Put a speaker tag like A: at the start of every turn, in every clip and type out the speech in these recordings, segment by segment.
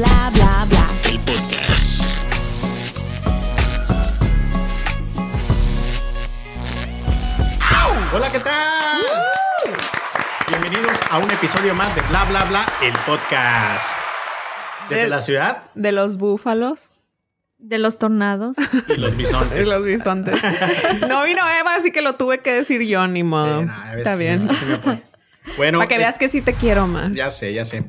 A: bla bla bla.
B: El podcast.
C: Hola, ¿qué tal? Bienvenidos a un episodio más de Bla Bla Bla, el podcast. Desde
D: De-
C: la ciudad
D: De los búfalos
A: De los tornados.
C: y los
D: y
C: bisontes.
D: los bisontes. No vino Eva, así que lo tuve que decir yo, ni modo.
C: Sí, nah, a ver
D: Está
C: si-
D: bien.
C: Bueno,
D: Para que
C: es-
D: veas que sí te quiero, man.
C: ya sé, ya sé.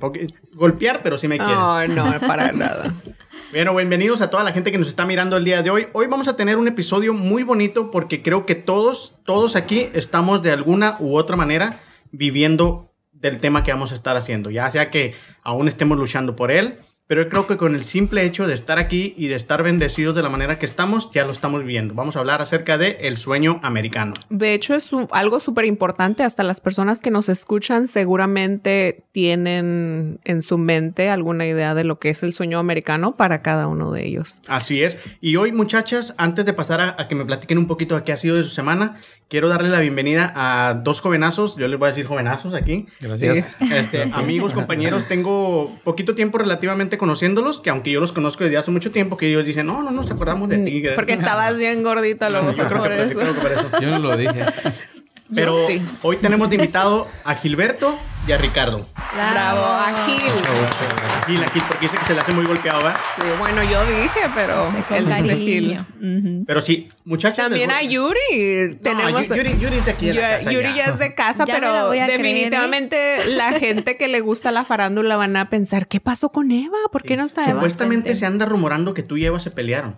C: Golpear, pero sí me quieren.
D: No, no, para nada.
C: Bueno, bienvenidos a toda la gente que nos está mirando el día de hoy. Hoy vamos a tener un episodio muy bonito porque creo que todos, todos aquí estamos de alguna u otra manera viviendo del tema que vamos a estar haciendo. Ya sea que aún estemos luchando por él, pero yo creo que con el simple hecho de estar aquí y de estar bendecidos de la manera que estamos, ya lo estamos viviendo. Vamos a hablar acerca de el sueño americano.
D: De hecho, es un- algo súper importante. Hasta las personas que nos escuchan seguramente tienen en su mente alguna idea de lo que es el sueño americano para cada uno de ellos.
C: Así es. Y hoy, muchachas, antes de pasar a, a que me platiquen un poquito de qué ha sido de su semana, quiero darle la bienvenida a dos jovenazos. Yo les voy a decir jovenazos aquí.
E: Gracias.
C: Este, amigos, compañeros, tengo poquito tiempo relativamente conociéndolos, que aunque yo los conozco desde hace mucho tiempo, que ellos dicen, no, no nos acordamos de ti.
D: Porque estabas bien gordita, luego
C: yo creo
D: por
C: que,
D: eso.
C: creo que por eso.
E: Yo no lo dije.
C: Pero
D: sí.
C: hoy tenemos de invitado a Gilberto y a Ricardo.
D: Bravo, a Gil.
C: A Gil, a Gil, porque dice que se le hace muy golpeado, ¿verdad?
D: Sí, bueno, yo dije, pero
A: Sí, con
D: él dice Gil.
C: Pero sí, muchachas.
D: También
C: les
D: a Yuri.
C: No,
D: Tenemos.
C: Yu- Yuri, Yuri es de aquí de la
D: Yu-
C: casa
D: Yuri
C: ya.
D: ya es de casa,
A: Ya me la
D: pero
A: creer, ¿eh?
D: definitivamente la gente que le gusta la farándula van a pensar, ¿qué pasó con Eva? ¿Por qué no está Eva?
C: Supuestamente se anda rumorando que tú y Eva se pelearon.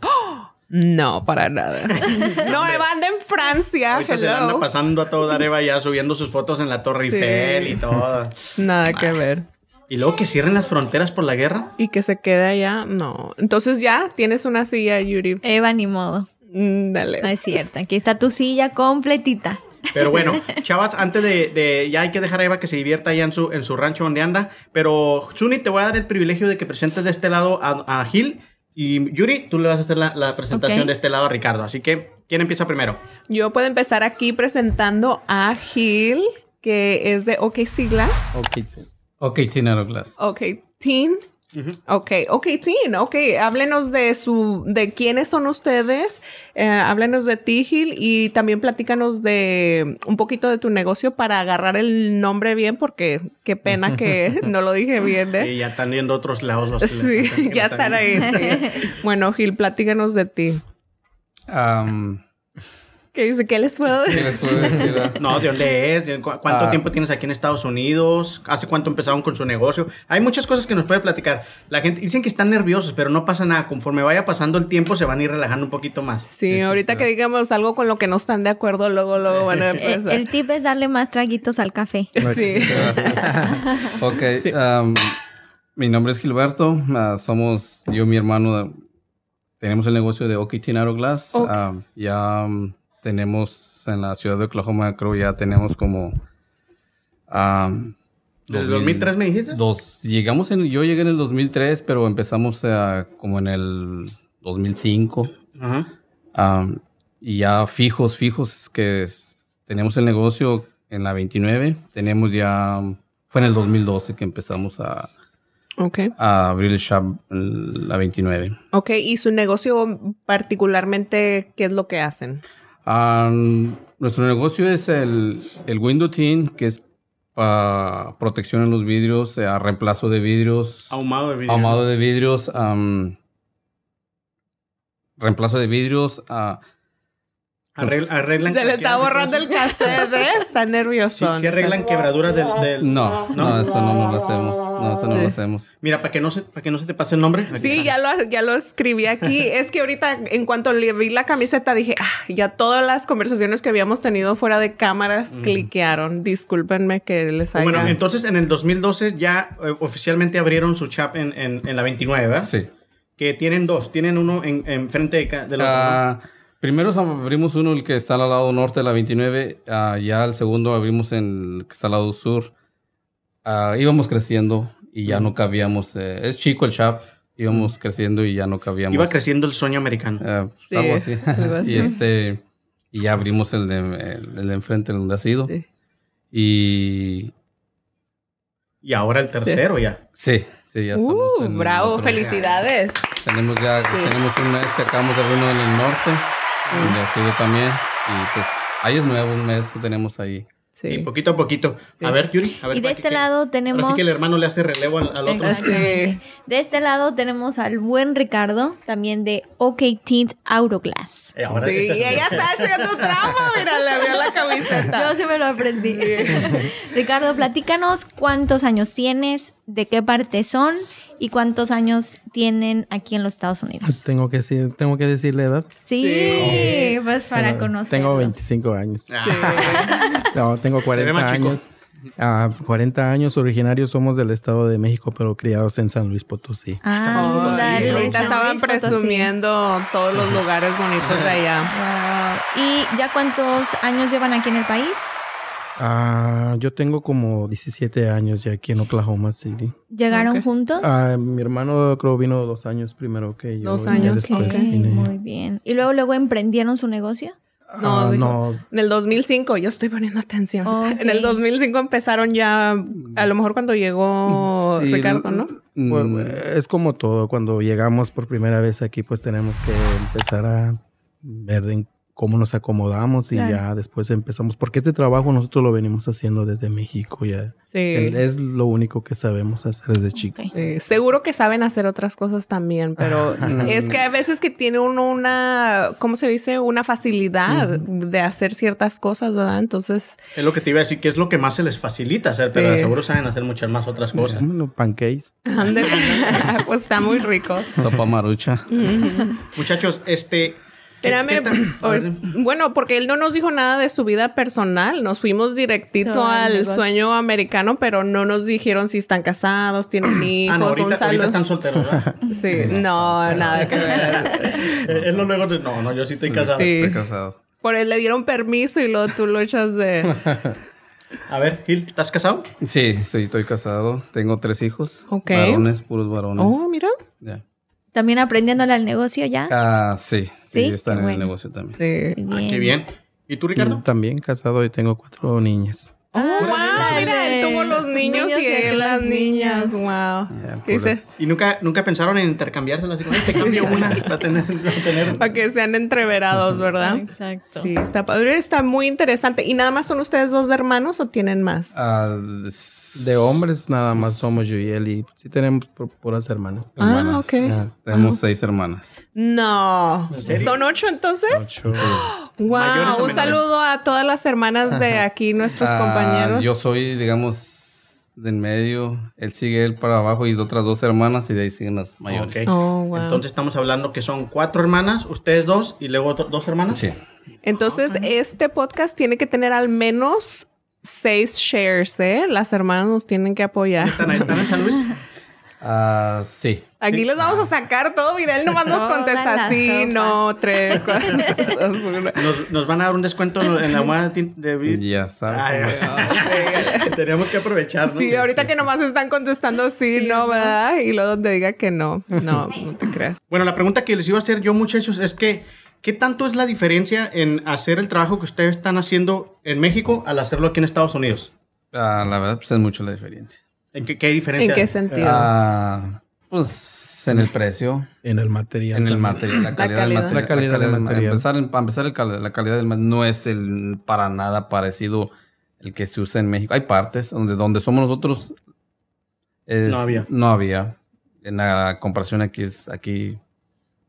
D: No, para nada. no, Eva anda en Francia.
C: Ahorita se anda
D: Hello.
C: pasando a todo dar Eva ya subiendo sus fotos en la Torre
D: Sí.
C: Eiffel y todo.
D: Nada que ver.
C: Y luego que cierren las fronteras por la guerra.
D: Y que se quede allá, no. Entonces ya tienes una silla, Yuri.
A: Eva, ni modo.
D: Mm, Dale.
A: No es cierto. Aquí está tu silla completita.
C: Pero bueno, chavas, antes de, de- ya hay que dejar a Eva que se divierta allá en su, en su rancho donde anda. Pero, Zuni, te voy a dar el privilegio de que presentes de este lado a, a Gil. Y Yuri, tú le vas a hacer la, la presentación de este lado a Ricardo. Así que, ¿quién empieza primero?
D: Yo puedo empezar aquí presentando a Gil, que es de OKC Glass.
E: Ok, ok, Tinaro Glass.
D: Ok, Teen. Ok, ok, Teen. Ok, háblenos de su, de quiénes son ustedes, eh, háblenos de ti, Gil, y también platícanos de un poquito de tu negocio para agarrar el nombre bien, porque qué pena que no lo dije bien,
C: Y
D: ¿eh?
C: ya están viendo otros lados los
D: Sí, ya están ahí, sí. Bueno, Gil, platícanos de ti. ¿Qué dice? ¿Qué les puedo
E: ¿Qué
D: decir?
E: les puedo decir? ah?
C: No, ¿de dónde es? ¿De cu- ¿Cuánto
E: Ah.
C: tiempo tienes aquí en Estados Unidos? ¿Hace cuánto empezaron con su negocio? Hay muchas cosas que nos puede platicar. La gente dicen que están nerviosos, pero no pasa nada. Conforme vaya pasando el tiempo, se van a ir relajando un poquito más.
D: Sí,
E: Eso
D: ahorita que digamos algo con lo que no están de acuerdo, luego, luego van a empezar.
A: el tip es darle más traguitos al café.
D: Sí.
E: Ok,
D: Sí.
E: am, mi nombre es Gilberto. ah, somos yo y mi hermano. ah, tenemos el negocio de OK Tinaro Glass.
D: Ok.
E: Am, ya am, tenemos en la ciudad de Oklahoma, creo ya tenemos como. am,
C: ¿Desde
E: 2000
C: 2003 me dijiste?
E: Dos, llegamos en, yo llegué en el 2003, pero empezamos ah, como en el 2005.
C: Ajá.
E: Am, y ya fijos, fijos, que es- tenemos el negocio en la 29. Tenemos ya, fue en el 2012 que empezamos a, a abrir el shop en la 29.
D: Ok, y su negocio particularmente, ¿qué es lo que hacen?
E: Nuestro negocio es el, el window tint, que es para protección en los vidrios, eh, reemplazo de vidrios.
C: Ahumado de vidrio.
E: ahumado de vidrios, reemplazo de vidrios, ah,
C: Arregl- arreglan
D: Se le está borrando el cassette, ¿eh? Está
C: Sí,
D: nervioso.
C: sí arreglan quebraduras del... del-
E: no, no, eso no, no lo hacemos, no, eso no lo hacemos.
C: Mira, para que, no se, para que no se te pase el nombre. aquí
D: Sí, ya lo, ya lo escribí aquí. Es que ahorita, en cuanto le vi la camiseta, dije, ah, ya todas las conversaciones que habíamos tenido fuera de cámaras cliquearon. Discúlpenme que les haya...
C: Bueno, entonces en el 2012 ya eh, oficialmente abrieron su shop en, en, en la 29, ¿verdad?
E: Sí.
C: Que tienen dos. Tienen uno en, en frente de del otro.
E: Primero abrimos uno, el que está al lado norte de la 29. ah, ya el segundo abrimos en el que está al lado sur. Ah, íbamos creciendo y ya no cabíamos. eh, es chico el shop. Íbamos creciendo y ya no cabíamos.
C: Iba creciendo el sueño americano.
E: Ah,
D: Sí,
E: algo así.
D: algo así.
E: y este. Y ya abrimos el de, el, el de enfrente, el donde ha sido.
D: Sí.
E: Y.
C: Y ahora el tercero ya.
E: Sí, Sí, ya estamos.
D: Uh,
E: en
D: bravo, felicidades.
E: Tenemos ya, tenemos un mes que acabamos de abrir uno en el norte, donde ha sido también. Y pues ahí es nuevo, un mes que tenemos ahí.
C: Y
D: Sí.
C: poquito a poquito. A ver, Yuri. A ver,
A: Y de
C: ¿para
A: este
C: qué-
A: lado tenemos...
C: Ahora sí que el hermano le hace relevo al, al otro.
A: Exactamente. De este lado tenemos al buen Ricardo, también de OK Tint Autoglass.
C: Eh, ahora
D: Sí,
C: este-
D: y ella está haciendo trampa, mira, le vio la camiseta.
A: Yo sí me lo aprendí. Ricardo, platícanos cuántos años tienes, de qué parte son y cuántos años tienen aquí en los Estados Unidos.
B: Tengo que decir, tengo que decir la edad.
A: Sí, pues para conocer.
B: Tengo 25 años.
C: Ah,
B: No, tengo
C: ve
B: 40
C: más chico.
B: años. Ah, 40 años originarios somos del Estado de México, pero criados en San Luis Potosí.
A: Ah,
C: Oh,
A: dale,
C: sí.
D: Ahorita estaban
A: Luis Potosí.
D: presumiendo todos los lugares bonitos de allá.
A: Wow. ¿Y ya cuántos años llevan aquí en el país?
B: Ah, yo tengo como 17 años ya aquí en Oklahoma City.
A: ¿Llegaron juntos?
B: Ah, mi hermano creo vino dos años primero que yo.
D: Dos años,
B: después vine.
A: muy bien. ¿Y luego luego emprendieron su negocio?
D: No,
B: Ah,
D: dijo-
B: no,
D: En el 2005, yo estoy poniendo atención. En el 2005 empezaron ya, a lo mejor cuando llegó
B: Sí,
D: Ricardo, ¿no?
B: Pues,
E: Mm,
B: es como todo, cuando llegamos por primera vez aquí, pues tenemos que empezar a ver en cómo nos acomodamos y
A: Claro.
B: ya después empezamos, porque este trabajo nosotros lo venimos haciendo desde México, ya
D: Sí.
B: es lo único que sabemos hacer desde chicos.
D: Sí, seguro que saben hacer otras cosas también, pero es que a veces que tiene uno una, ¿cómo se dice? Una facilidad de hacer ciertas cosas, ¿verdad? Entonces,
C: Es lo que te iba a decir, que es lo que más se les facilita hacer, pero
D: Sí.
C: seguro saben hacer muchas más otras cosas.
B: Bueno, pancakes.
D: ande- pues está muy rico.
E: Sopa marucha.
C: Muchachos, este... ¿qué-
D: Espérame, bueno, porque él no nos dijo nada de su vida personal. Nos fuimos directito
A: Todo al
D: sueño americano, pero no nos dijeron si están casados, tienen hijos,
C: Ah, no, ahorita, ahorita
D: saludo.
C: están solteros, ¿verdad?
D: Sí, no, nada que ver.
C: Eh, Él no luego... de- No, no, yo sí estoy casado.
D: Sí.
E: Estoy casado.
D: Por él le dieron permiso y luego tú lo echas de...
C: A ver, Gil, ¿estás casado?
E: Sí, estoy, estoy casado. Tengo tres hijos.
D: Ok.
E: Varones, puros varones.
D: Oh, mira.
E: Ya.
A: ¿También aprendiéndole al negocio ya?
E: Ah, sí. Sí,
A: ¿Sí?
E: están
A: Qué
E: en el negocio también.
D: Sí.
A: Muy
C: Ah, qué bien. ¿Y tú, Ricardo?
B: También casado y tengo cuatro niñas.
D: Oh, wow, mira, él tuvo los niños,
A: Niños
D: y él las niñas.
A: niñas.
D: Wow. ¿Qué dices?
C: ¿Y nunca, nunca pensaron en intercambiárselas? "Ay, te cambio una para tener... para tener-
D: Para que sean entreverados, ¿verdad?
A: Exacto.
D: Sí, está padre, está muy interesante. ¿Y nada más son ustedes dos de hermanos o tienen más?
E: Ah,
B: De hombres nada más somos yo y él y sí tenemos pu- puras hermanas.
D: Ah,
E: hermanas.
D: ok.
B: Ah,
E: Tenemos seis hermanas.
D: No. ¿Son ocho entonces?
B: ocho.
C: ¿Mayores
D: Wow. Un saludo a todas las hermanas de aquí, nuestros
E: Ah,
D: compañeros.
E: Yo soy, digamos, de en medio. Él sigue él para abajo y otras dos hermanas y de ahí siguen las mayores.
C: Ok.
D: Oh, wow.
C: Entonces estamos hablando que son cuatro hermanas, ustedes dos y luego dos hermanas.
E: Sí.
D: Entonces, este podcast tiene que tener al menos seis shares, ¿eh? Las hermanas nos tienen que apoyar.
C: ¿Están, ahí- están en San Luis?
E: Ah, sí.
D: Aquí les vamos a sacar todo. Mira, él nomás nos contesta sí,
A: sopa.
D: no, tres, cuatro, dos, uno.
C: Nos, nos van a dar un descuento en la moda de vid-
E: Ya sabes.
C: Ay, ay, Tenemos que aprovechar, ¿no?
D: Sí, ahorita que nomás están contestando sí, no, ¿verdad? Y luego donde diga que no. No, no te creas.
C: Bueno, la pregunta que les iba a hacer yo, muchachos, es que ¿qué tanto es la diferencia en hacer el trabajo que ustedes están haciendo en México al hacerlo aquí en Estados Unidos?
E: Ah, la verdad, pues es mucho la diferencia.
C: ¿En qué, qué diferencia?
D: ¿En qué
C: hay?
D: sentido?
E: Ah, pues en el precio,
B: En el material.
E: en el material, la calidad,
D: calidad.
E: del material.
B: La calidad del
E: ma-
B: material.
E: Empezar, para empezar, el la calidad del material no es el para nada parecido el que se usa en México. Hay partes donde, donde somos nosotros. es-
C: No había.
E: No había. En la comparación aquí es aquí,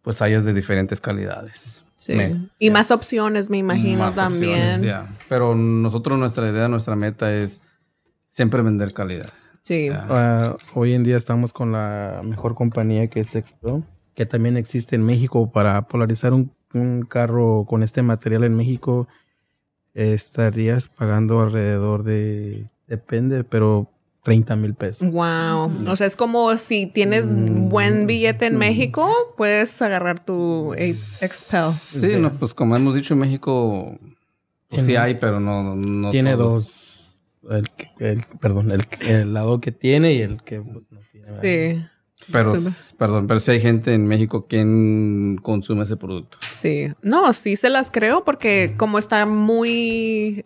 E: pues hay de diferentes calidades.
D: Sí.
E: Me-
D: y más opciones, me imagino,
E: Más
D: también.
E: opciones, ya. Pero nosotros, nuestra idea, nuestra meta es siempre vender calidad.
D: Sí.
B: Ah, hoy en día estamos con la mejor compañía que es Expro, que también existe en México para polarizar un, un carro con este material en México. estarías pagando alrededor de, depende, pero 30 mil pesos.
D: Wow. O sea, es como si tienes
B: Mm.
D: buen billete en México, puedes agarrar tu Ex- Expel.
E: Sí,
B: Sí.
E: no, pues como hemos dicho en México, pues sí hay, pero no, no
B: tiene dos, el, que- el- perdón, el, el lado que tiene y el que pues, no tiene.
D: Sí.
E: Pero, perdón, pero sí hay gente en México quien consume ese producto.
D: Sí, no, sí se las creo porque como está muy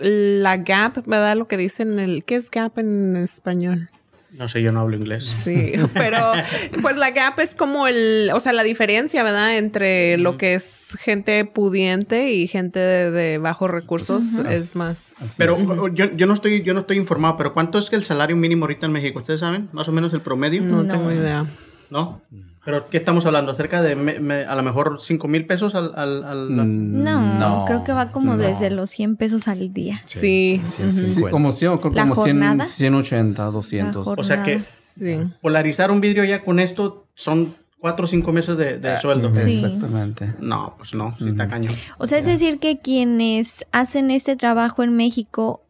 D: la gap, ¿verdad? Lo que dicen el ¿qué es gap en español?
C: No sé, yo no hablo inglés.
D: Sí, pero pues la gap es como el, o sea, la diferencia, ¿verdad? Entre lo que es gente pudiente y gente de, bajos recursos es más.
C: Pero yo, yo, no estoy, yo no estoy informado, pero ¿cuánto es que el salario mínimo ahorita en México? ¿Ustedes saben? Más o menos el promedio.
D: No, tengo idea.
C: ¿No? ¿Pero qué estamos hablando? ¿Cerca de a lo mejor 5 mil pesos al, al,
A: mm, No, creo que va como desde los 100 pesos al día.
D: Sí.
E: sí, como, 100, como 180, 200.
C: O sea que polarizar un vidrio ya con esto son 4 o 5 meses de, de ah, sueldo.
E: Exactamente.
C: No, pues no, sí está cañón.
A: O sea, es decir que quienes hacen este trabajo en México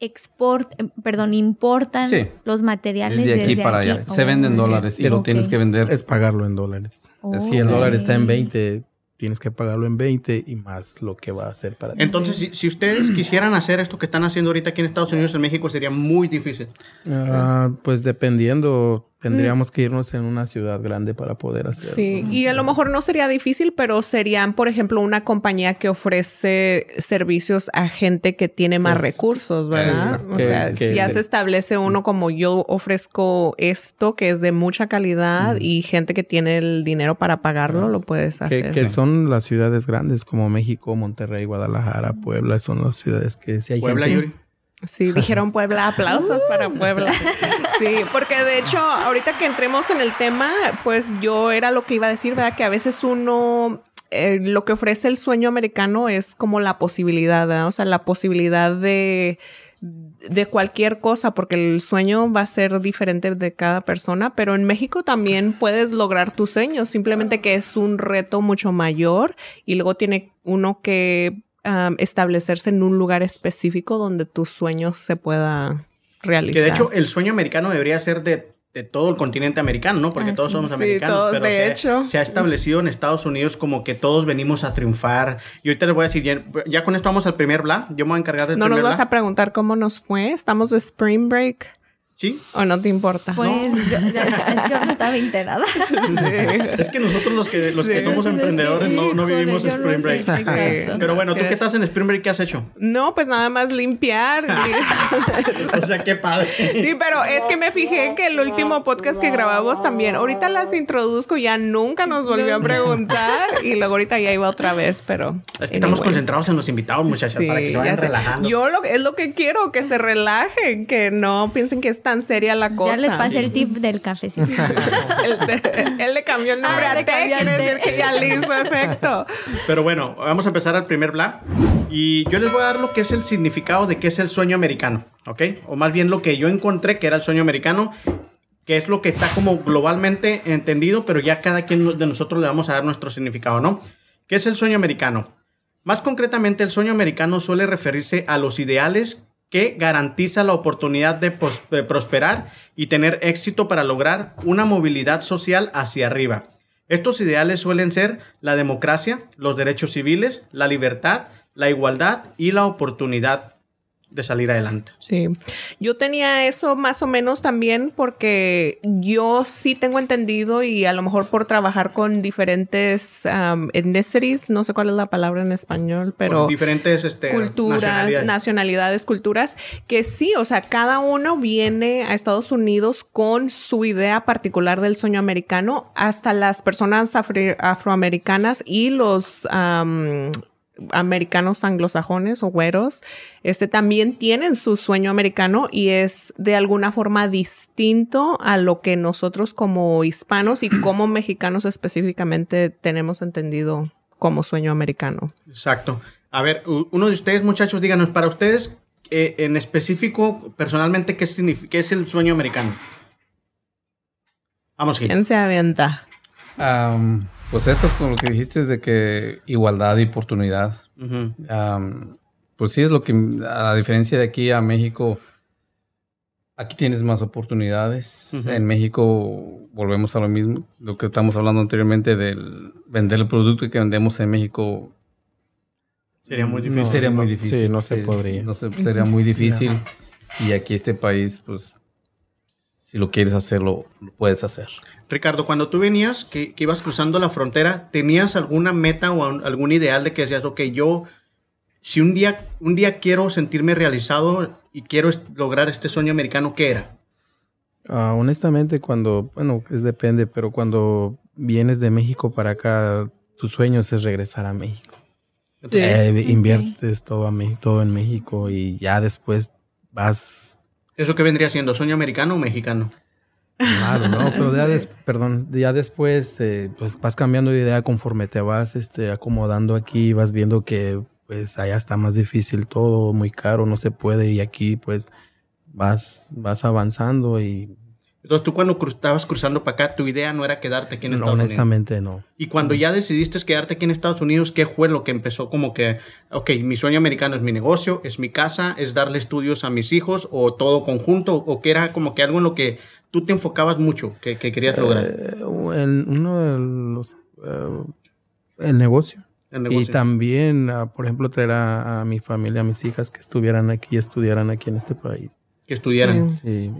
A: export, eh, perdón, importan los materiales
E: de aquí para allá. Se venden dólares y lo tienes que vender.
B: Es pagarlo en dólares. Si el dólar está en 20, tienes que pagarlo en 20 y más lo que va a hacer para
C: ti. Entonces, si, si, ustedes quisieran hacer esto que están haciendo ahorita aquí en Estados Unidos, en México, sería muy difícil.
B: Ah, pues dependiendo Tendríamos que irnos en una ciudad grande para poder hacerlo.
D: Sí, y a lo mejor no sería difícil, pero serían, por ejemplo, una compañía que ofrece servicios a gente que tiene más recursos, ¿verdad? o sea, si ya se establece uno como yo ofrezco esto que es de mucha calidad y gente que tiene el dinero para pagarlo, lo puedes hacer.
B: Que, son las ciudades grandes como México, Monterrey, Guadalajara, Puebla, son las ciudades que si hay
C: Puebla, Yuri.
D: Sí, dijeron Puebla, aplausos para Puebla. Sí, porque de hecho, ahorita que entremos en el tema, pues yo era lo que iba a decir, ¿verdad? Que a veces uno, eh, lo que ofrece el sueño americano es como la posibilidad, ¿verdad? O sea, la posibilidad de de cualquier cosa, porque el sueño va a ser diferente de cada persona, pero en México también puedes lograr tus sueños, simplemente que es un reto mucho mayor y luego tiene uno que establecerse en un lugar específico donde tus sueños se pueda realizar.
C: Que de hecho el sueño americano debería ser de, todo el continente americano, ¿no? Porque todos somos americanos, pero
D: de
C: se,
D: hecho.
C: se, ha establecido en Estados Unidos como que todos venimos a triunfar. Y ahorita les voy a decir, ya, con esto vamos al primer bla. Yo me voy a encargar del
D: no
C: primer
D: No nos vas a preguntar cómo nos fue. Estamos de Spring Break.
C: ¿Sí?
D: ¿O no te importa?
A: Pues yo, no estaba enterada.
C: Es que nosotros los que, los que somos emprendedores no, no, vivimos Spring Break. Pero bueno, ¿tú qué estás en Spring Break? ¿Qué has hecho?
D: No, pues nada más limpiar.
C: o sea, qué padre.
D: Sí, pero es que me fijé que el último podcast que grabamos también, ahorita las introduzco, ya nunca nos volvió a preguntar y luego ahorita ya iba otra vez, pero...
C: Es que estamos concentrados en los invitados, muchachos, para que se vayan relajando.
D: Yo lo, es lo que quiero, que se relajen, que no piensen que es tan seria la cosa.
A: Ya les pasé el tip del cafecito.
D: él, le cambió el nombre ah, a té, quiere decir que ya le hizo efecto.
C: Pero bueno, vamos a empezar al primer bla. Y yo les voy a dar lo que es el significado de qué es el sueño americano, ¿ok? O más bien lo que yo encontré que era el sueño americano, que es lo que está como globalmente entendido, pero ya cada quien de nosotros le vamos a dar nuestro significado, ¿no? ¿Qué es el sueño americano? Más concretamente, el sueño americano suele referirse a los ideales que garantiza la oportunidad de, prosperar y tener éxito para lograr una movilidad social hacia arriba. Estos ideales suelen ser la democracia, los derechos civiles, la libertad, la igualdad y la oportunidad de salir adelante.
D: Sí, yo tenía eso más o menos también porque yo sí tengo entendido y a lo mejor por trabajar con diferentes um, ethnicities, no sé cuál es la palabra en español, pero
C: diferentes este,
D: culturas, nacionalidades. culturas, que sí, o sea, cada uno viene a Estados Unidos con su idea particular del sueño americano, hasta las personas afroamericanas y los americanos anglosajones o güeros, este también tienen su sueño americano y es de alguna forma distinto a lo que nosotros como hispanos y como mexicanos específicamente tenemos entendido como sueño americano.
C: Exacto. A ver, uno de ustedes, muchachos, díganos, para ustedes, eh, en específico, personalmente, ¿qué, ¿qué es el sueño americano? Vamos, Gil.
D: ¿Quién se avienta?
E: Pues eso con lo que dijiste es de que igualdad y oportunidad. pues sí es lo que, a la diferencia de aquí a México, aquí tienes más oportunidades. En México volvemos a lo mismo, lo que estamos hablando anteriormente del vender el producto que vendemos en México.
C: Sería muy difícil.
E: sería muy difícil.
B: Sí, no se podría.
E: No sería muy difícil. Y aquí este país, pues si lo quieres hacerlo, lo puedes hacer.
C: Ricardo, cuando tú venías, que, ibas cruzando la frontera, ¿tenías alguna meta o algún ideal de que decías, ok, yo, si un día, un día quiero sentirme realizado y quiero lograr este sueño americano, ¿qué era?
B: Ah, honestamente, cuando, bueno, es depende, pero cuando vienes de México para acá, tu sueño es regresar a México. Eh, inviertes todo, a Mé- todo en México y ya después vas
C: ¿Eso qué vendría siendo? ¿Sueño americano o mexicano?
B: Claro, no, pero ya, des- perdón, ya después eh, pues vas cambiando de idea conforme te vas este, acomodando aquí, vas viendo que pues allá está más difícil todo, muy caro, no se puede y aquí pues vas, vas avanzando y
C: Entonces tú cuando cru- estabas cruzando para acá, tu idea no era quedarte aquí en
B: no,
C: Estados Unidos.
B: honestamente no.
C: Y cuando ya decidiste quedarte aquí en Estados Unidos, ¿qué fue lo que empezó como que, ok, mi sueño americano es mi negocio, es mi casa, es darle estudios a mis hijos o todo conjunto? ¿O que era como que algo en lo que tú te enfocabas mucho, que, que querías lograr?
B: Eh, el- uno de los... eh, el negocio. Y también, ah, por ejemplo, traer a, a mi familia, a mis hijas que estuvieran aquí y estudiaran aquí en este país.
C: Que estudiaran.
B: Sí.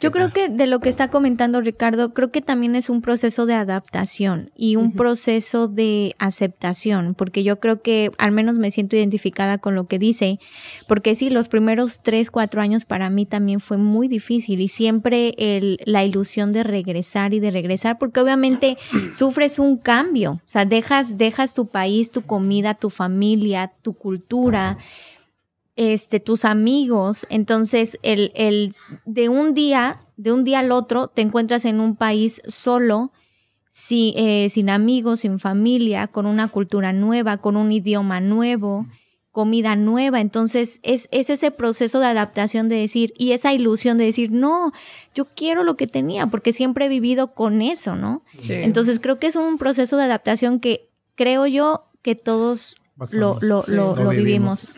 A: Yo creo que de lo que está comentando Ricardo, creo que también es un proceso de adaptación y un proceso de aceptación, porque yo creo que al menos me siento identificada con lo que dice, porque sí, los primeros tres, cuatro años para mí también fue muy difícil y siempre el, la ilusión de regresar y de regresar, porque obviamente sufres un cambio, o sea, dejas, dejas tu país, tu comida, tu familia, tu cultura este, tus amigos. Entonces, el, el, de un día, de un día al otro, te encuentras en un país solo, si- eh, sin amigos, sin familia, con una cultura nueva, con un idioma nuevo, comida nueva. Entonces, es, es ese proceso de adaptación de decir, y esa ilusión de decir, no, yo quiero lo que tenía, porque siempre he vivido con eso, ¿no?
D: Sí.
A: Entonces, creo que es un proceso de adaptación que creo yo que todos lo, lo,
B: Sí,
A: lo-
B: lo
A: lo vivimos.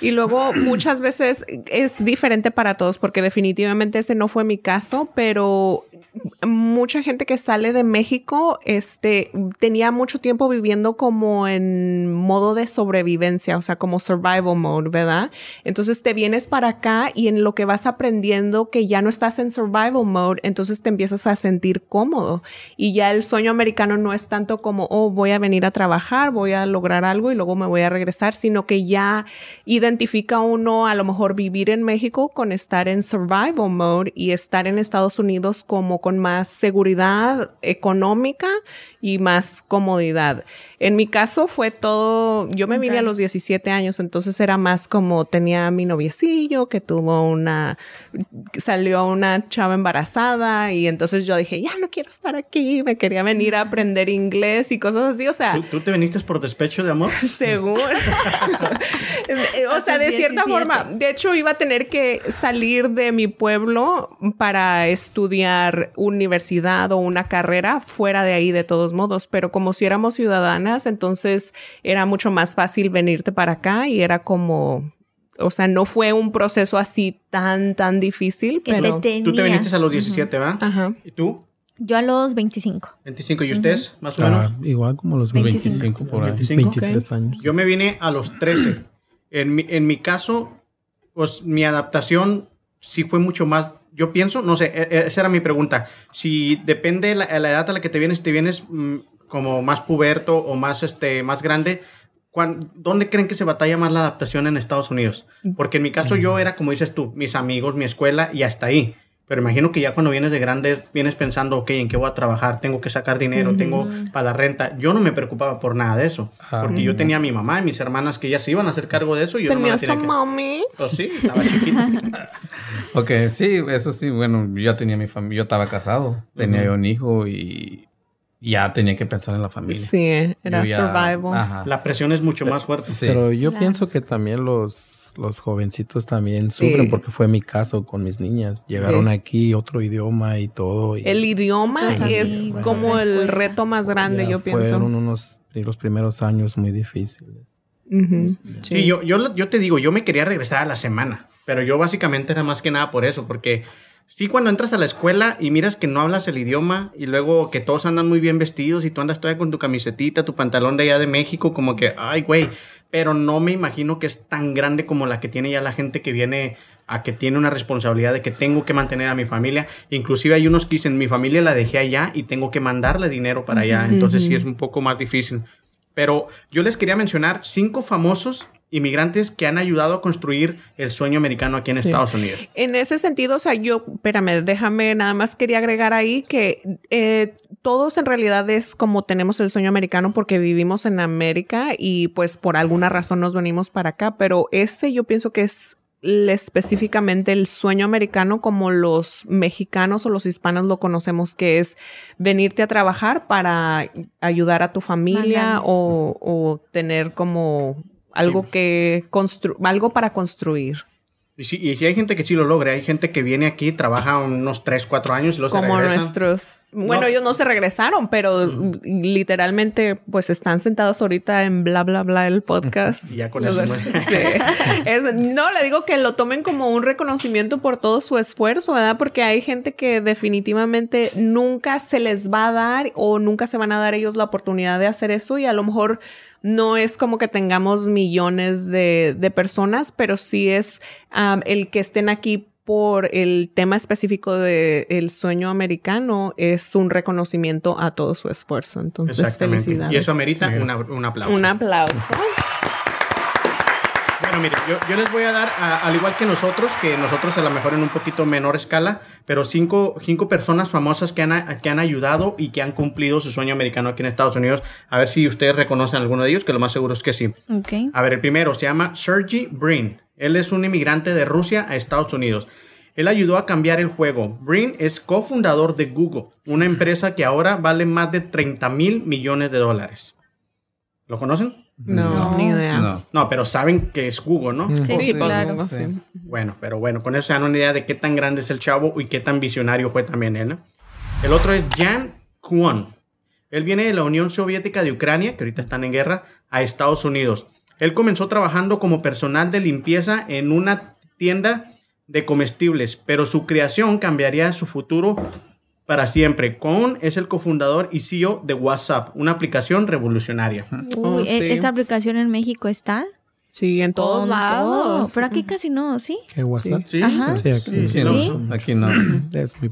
D: Y luego muchas veces es diferente para todos porque definitivamente ese no fue mi caso, pero mucha gente que sale de México este tenía mucho tiempo viviendo como en modo de sobrevivencia, o sea, como survival mode, ¿verdad? Entonces te vienes para acá y en lo que vas aprendiendo que ya no estás en survival mode, entonces te empiezas a sentir cómodo y ya el sueño americano no es tanto como, oh, voy a venir a trabajar, voy a lograr algo y luego me voy a regresar, sino que ya identifica uno a lo mejor vivir en México con estar en survival mode y estar en Estados Unidos como con más seguridad económica y más comodidad. En mi caso fue todo, yo me vine a los 17 años, entonces era más como tenía mi noviecillo que tuvo una, salió una chava embarazada y entonces yo dije, ya no quiero estar aquí, me quería venir a aprender inglés y cosas así, o sea,
C: ¿Tú, tú te viniste por despecho de amor?
D: según. o sea, de cierta
A: 17.
D: forma, de hecho iba a tener que salir de mi pueblo para estudiar universidad o una carrera fuera de ahí de todos modos, pero como si éramos ciudadanas, entonces era mucho más fácil venirte para acá y era como, o sea, no fue un proceso así tan, tan difícil,
A: Que
D: pero...
A: te
C: Tú te viniste a los 17, ¿va?
D: Ajá.
C: ¿Y tú?
A: Yo a los 25.
C: 25. ¿Y ustedes? Más o menos.
B: Ah, igual como los
A: 25.
B: 25, por ahí.
C: 25,
B: 23 años.
C: Yo me vine a los 13. En mi, en mi caso, pues mi adaptación sí fue mucho más. Yo pienso, no sé, e- e- esa era mi pregunta. Si depende la, la edad a la que te vienes, te vienes mm, como más puberto o más, este, más grande, ¿cuán- ¿dónde creen que se batalla más la adaptación en Estados Unidos? Porque en mi caso yo era, como dices tú, mis amigos, mi escuela y hasta ahí. Pero imagino que ya cuando vienes de grande, vienes pensando, ok, ¿en qué voy a trabajar? Tengo que sacar dinero, tengo para la renta. Yo no me preocupaba por nada de eso.
B: Ah.
C: Porque yo tenía a mi mamá y mis hermanas que ellas se iban a hacer cargo de eso y yo no me la
D: Tenías a
C: tenía que...
D: mami.
C: Pues sí, estaba chiquita.
E: Ok, sí, eso sí, bueno, yo ya tenía mi familia, yo estaba casado, tenía yo un hijo y ya tenía que pensar en la familia.
D: Sí, era
E: ya-
D: survival.
E: Ajá.
C: La presión es mucho más fuerte.
E: Sí.
B: Pero yo pienso que también los, los jovencitos también
D: Sí.
B: sufren porque fue mi caso con mis niñas. Llegaron
D: Sí.
B: aquí, otro idioma y todo. y
D: El idioma es
A: amigos,
D: como el reto más grande,
B: ya
D: yo pienso.
B: Fueron unos los primeros años muy difíciles.
C: Sí, yo, yo, yo te digo, yo me quería regresar a la semana, pero yo básicamente era más que nada por eso, porque sí cuando entras a la escuela y miras que no hablas el idioma y luego que todos andan muy bien vestidos y tú andas todavía con tu camisetita, tu pantalón de allá de México, como que, ay, güey, pero no me imagino que es tan grande como la que tiene ya la gente que viene a que tiene una responsabilidad de que tengo que mantener a mi familia. Inclusive hay unos que dicen, mi familia la dejé allá y tengo que mandarle dinero para allá, entonces sí es un poco más difícil. Pero yo les quería mencionar cinco famosos inmigrantes que han ayudado a construir el sueño americano aquí en Estados Unidos.
D: En ese sentido, o sea, yo, espérame, déjame, nada más quería agregar ahí que eh, todos en realidad es como tenemos el sueño americano porque vivimos en América y pues por alguna razón nos venimos para acá, pero ese yo pienso que es específicamente el sueño americano como los mexicanos o los hispanos lo conocemos, que es venirte a trabajar para ayudar a tu familia o, o, tener como algo que constru algo para construir.
C: Y sí, y hay gente que sí lo logra. Hay gente que viene aquí, trabaja unos 3, 4 años y los
D: Como nuestros. Bueno, ellos no se regresaron, pero literalmente, pues están sentados ahorita en bla, bla, bla el podcast.
C: y ya con eso.
D: no, le digo que lo tomen como un reconocimiento por todo su esfuerzo, ¿verdad? Porque hay gente que definitivamente nunca se les va a dar o nunca se van a dar ellos la oportunidad de hacer eso y a lo mejor no es como que tengamos millones de, de personas, pero sí es el que estén aquí por el tema específico del el sueño americano es un reconocimiento a todo su esfuerzo. Entonces, felicidades.
C: Y eso amerita un aplauso.
D: Un aplauso.
C: Bueno, mire, yo, les voy a dar, al igual que nosotros, que nosotros a lo mejor en un poquito menor escala, pero cinco, cinco personas famosas que han, que han ayudado y que han cumplido su sueño americano aquí en Estados Unidos. A ver si ustedes reconocen a alguno de ellos, que lo más seguro es que sí.
A: Okay.
C: A ver, el primero se llama Sergey Brin. Él es un inmigrante de Rusia a Estados Unidos. Él ayudó a cambiar el juego. Brin es cofundador de Google, una empresa que ahora vale más de 30 mil millones de dólares. ¿Lo conocen?
D: No, ni idea.
C: No. pero saben que es Google, ¿no?
A: Sí, sí, claro.
C: Bueno, pero bueno, con eso se dan una idea de qué tan grande es el chavo y qué tan visionario fue también él. ¿no? El otro es Jan Kwon. Él viene de la Unión Soviética de Ucrania, que ahorita están en guerra, a Estados Unidos. Él comenzó trabajando como personal de limpieza en una tienda de comestibles, pero su creación cambiaría su futuro para siempre. Con es el cofundador y CEO de WhatsApp, una aplicación revolucionaria.
A: Oh, ¿e-, ¿Esa aplicación en México está?
D: Sí, en todos lados.
A: Pero aquí casi no, ¿sí?
B: ¿Qué WhatsApp?
C: Sí,
B: sí, aquí,
C: sí,
B: no. Aquí no.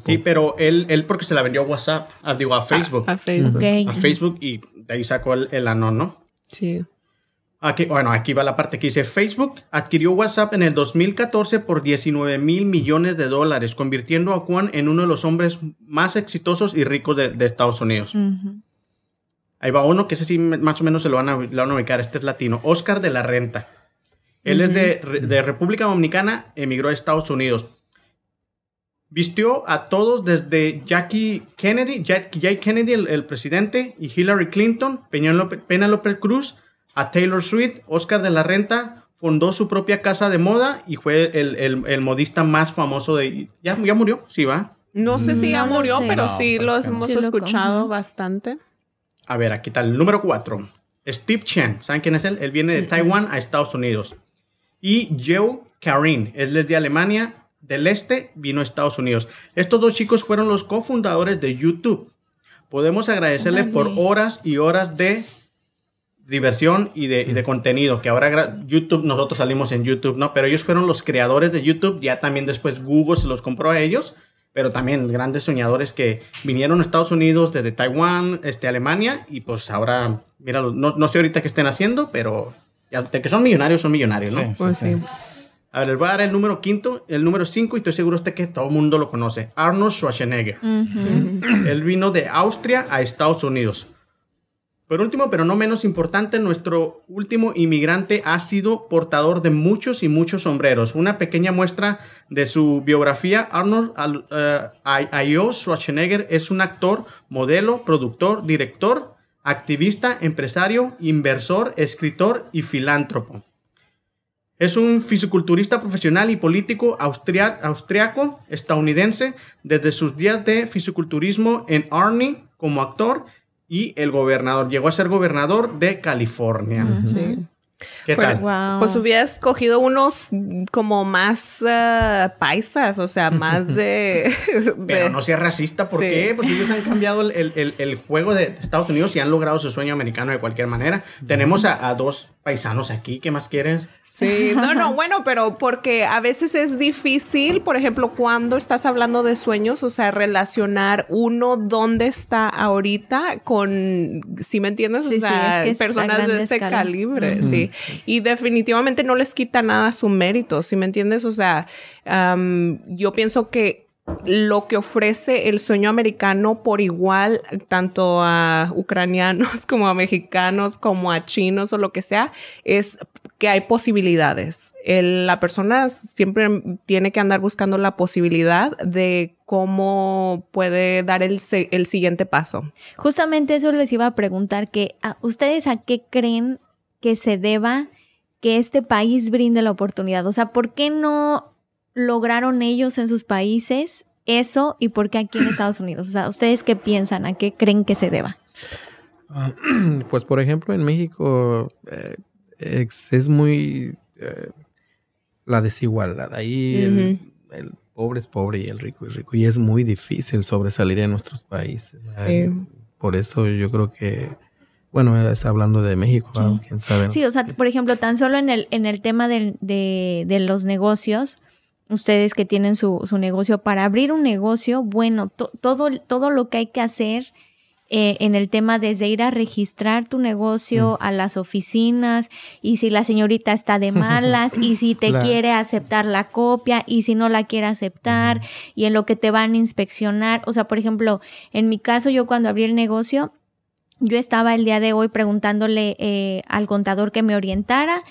C: sí, pero él, él porque se la vendió a WhatsApp, a, digo, a Facebook.
D: A, Facebook.
C: A Facebook y de ahí sacó el, el anón, ¿no?
D: Sí.
C: Aquí, bueno, aquí va la parte que dice Facebook adquirió WhatsApp en el 2014 por 19 mil millones de dólares, convirtiendo a Juan en uno de los hombres más exitosos y ricos de, Estados Unidos. Ahí va uno que ese sí más o menos se lo van, a, ubicar, este es latino, Oscar de la Renta. Él es de, República Dominicana, emigró a Estados Unidos. Vistió a todos desde Jackie Kennedy, Jackie Kennedy, el, presidente, y Hillary Clinton, Penélope Cruz, a Taylor Swift, Oscar de la Renta fundó su propia casa de moda y fue el, modista más famoso de... ¿Ya, ya murió? Sí, va.
D: No sé si ya murió, pero sí lo hemos escuchado bastante.
C: A ver, aquí está el número cuatro. Steve Chen, ¿saben quién es él? Él viene de Taiwán a Estados Unidos. Y Joe Karin, él es de Alemania del Este, vino a Estados Unidos. Estos dos chicos fueron los cofundadores de YouTube. Podemos agradecerle por horas y horas de diversión y de, contenido, que ahora YouTube, nosotros salimos en YouTube, ¿no? Pero ellos fueron los creadores de YouTube, ya también después Google se los compró a ellos, pero también grandes soñadores que vinieron a Estados Unidos desde Taiwán, este, Alemania, y pues ahora, mira, no, no sé ahorita qué estén haciendo, pero ya de que son millonarios, son millonarios, ¿no?
D: pues sí.
C: A ver, les voy a dar el número quinto, el número cinco, y estoy seguro usted que todo el mundo lo conoce. Arnold Schwarzenegger. Él vino de Austria a Estados Unidos. Por último, pero no menos importante, nuestro último inmigrante ha sido portador de muchos y muchos sombreros. Una pequeña muestra de su biografía, Arnold uh, Schwarzenegger es un actor, modelo, productor, director, activista, empresario, inversor, escritor y filántropo. Es un fisiculturista profesional y político austriaco, estadounidense, desde sus días de fisiculturismo en Arnie como actor y el gobernador. Llegó a ser gobernador de California.
D: Sí.
C: ¿Qué
D: pues,
C: tal?
D: Pues hubiera escogido unos como más uh, paisas, o sea, más de,
C: Pero no sea racista, ¿por qué? Pues ellos han cambiado el, juego de Estados Unidos y han logrado su sueño americano de cualquier manera. Tenemos a, a dos paisanos aquí, ¿qué más quieres?
D: Sí, no, no, bueno, pero porque a veces es difícil, por ejemplo, cuando estás hablando de sueños, o sea, relacionar uno dónde está ahorita con, si me entiendes? o sea, personas de ese calibre, sí. Y definitivamente no les quita nada su mérito, ¿sí me entiendes? O sea, yo pienso que lo que ofrece el sueño americano por igual, tanto a ucranianos como a mexicanos, como a chinos o lo que sea, es que hay posibilidades. la persona siempre tiene que andar buscando la posibilidad de cómo puede dar el, el siguiente paso.
A: Justamente eso les iba a preguntar, que ustedes a qué creen que se deba que este país brinde la oportunidad. O sea, ¿por qué no lograron ellos en sus países eso y por qué aquí en Estados Unidos? O sea, ¿ustedes qué piensan? ¿A qué creen que se deba?
B: Ah, pues, por ejemplo, en México eh, es, muy eh, la desigualdad. Ahí el, pobre es pobre y el rico es rico. Y es muy difícil sobresalir en nuestros países. Por eso yo creo que bueno, es hablando de México, quién sabe.
A: Sí, o sea, por ejemplo, tan solo en el, en el tema de, de los negocios, ustedes que tienen su, su negocio, para abrir un negocio, bueno, todo, todo lo que hay que hacer eh, en el tema desde ir a registrar tu negocio a las oficinas y si la señorita está de malas y si te quiere aceptar la copia y si no la quiere aceptar y en lo que te van a inspeccionar. O sea, por ejemplo, en mi caso, yo cuando abrí el negocio, yo estaba el día de hoy preguntándole eh, al contador que me orientara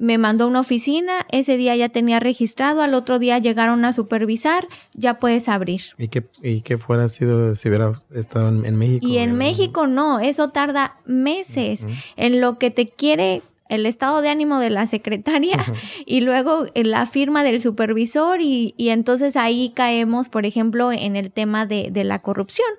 A: me mandó a una oficina, ese día ya tenía registrado, al otro día llegaron a supervisar, ya puedes abrir.
B: ¿Y qué, y qué fuera sido si hubiera estado en, México?
A: Y en México no, eso tarda meses. En lo que te quiere el estado de ánimo de la secretaria y luego la firma del supervisor y, y, entonces ahí caemos, por ejemplo, en el tema de, de la corrupción.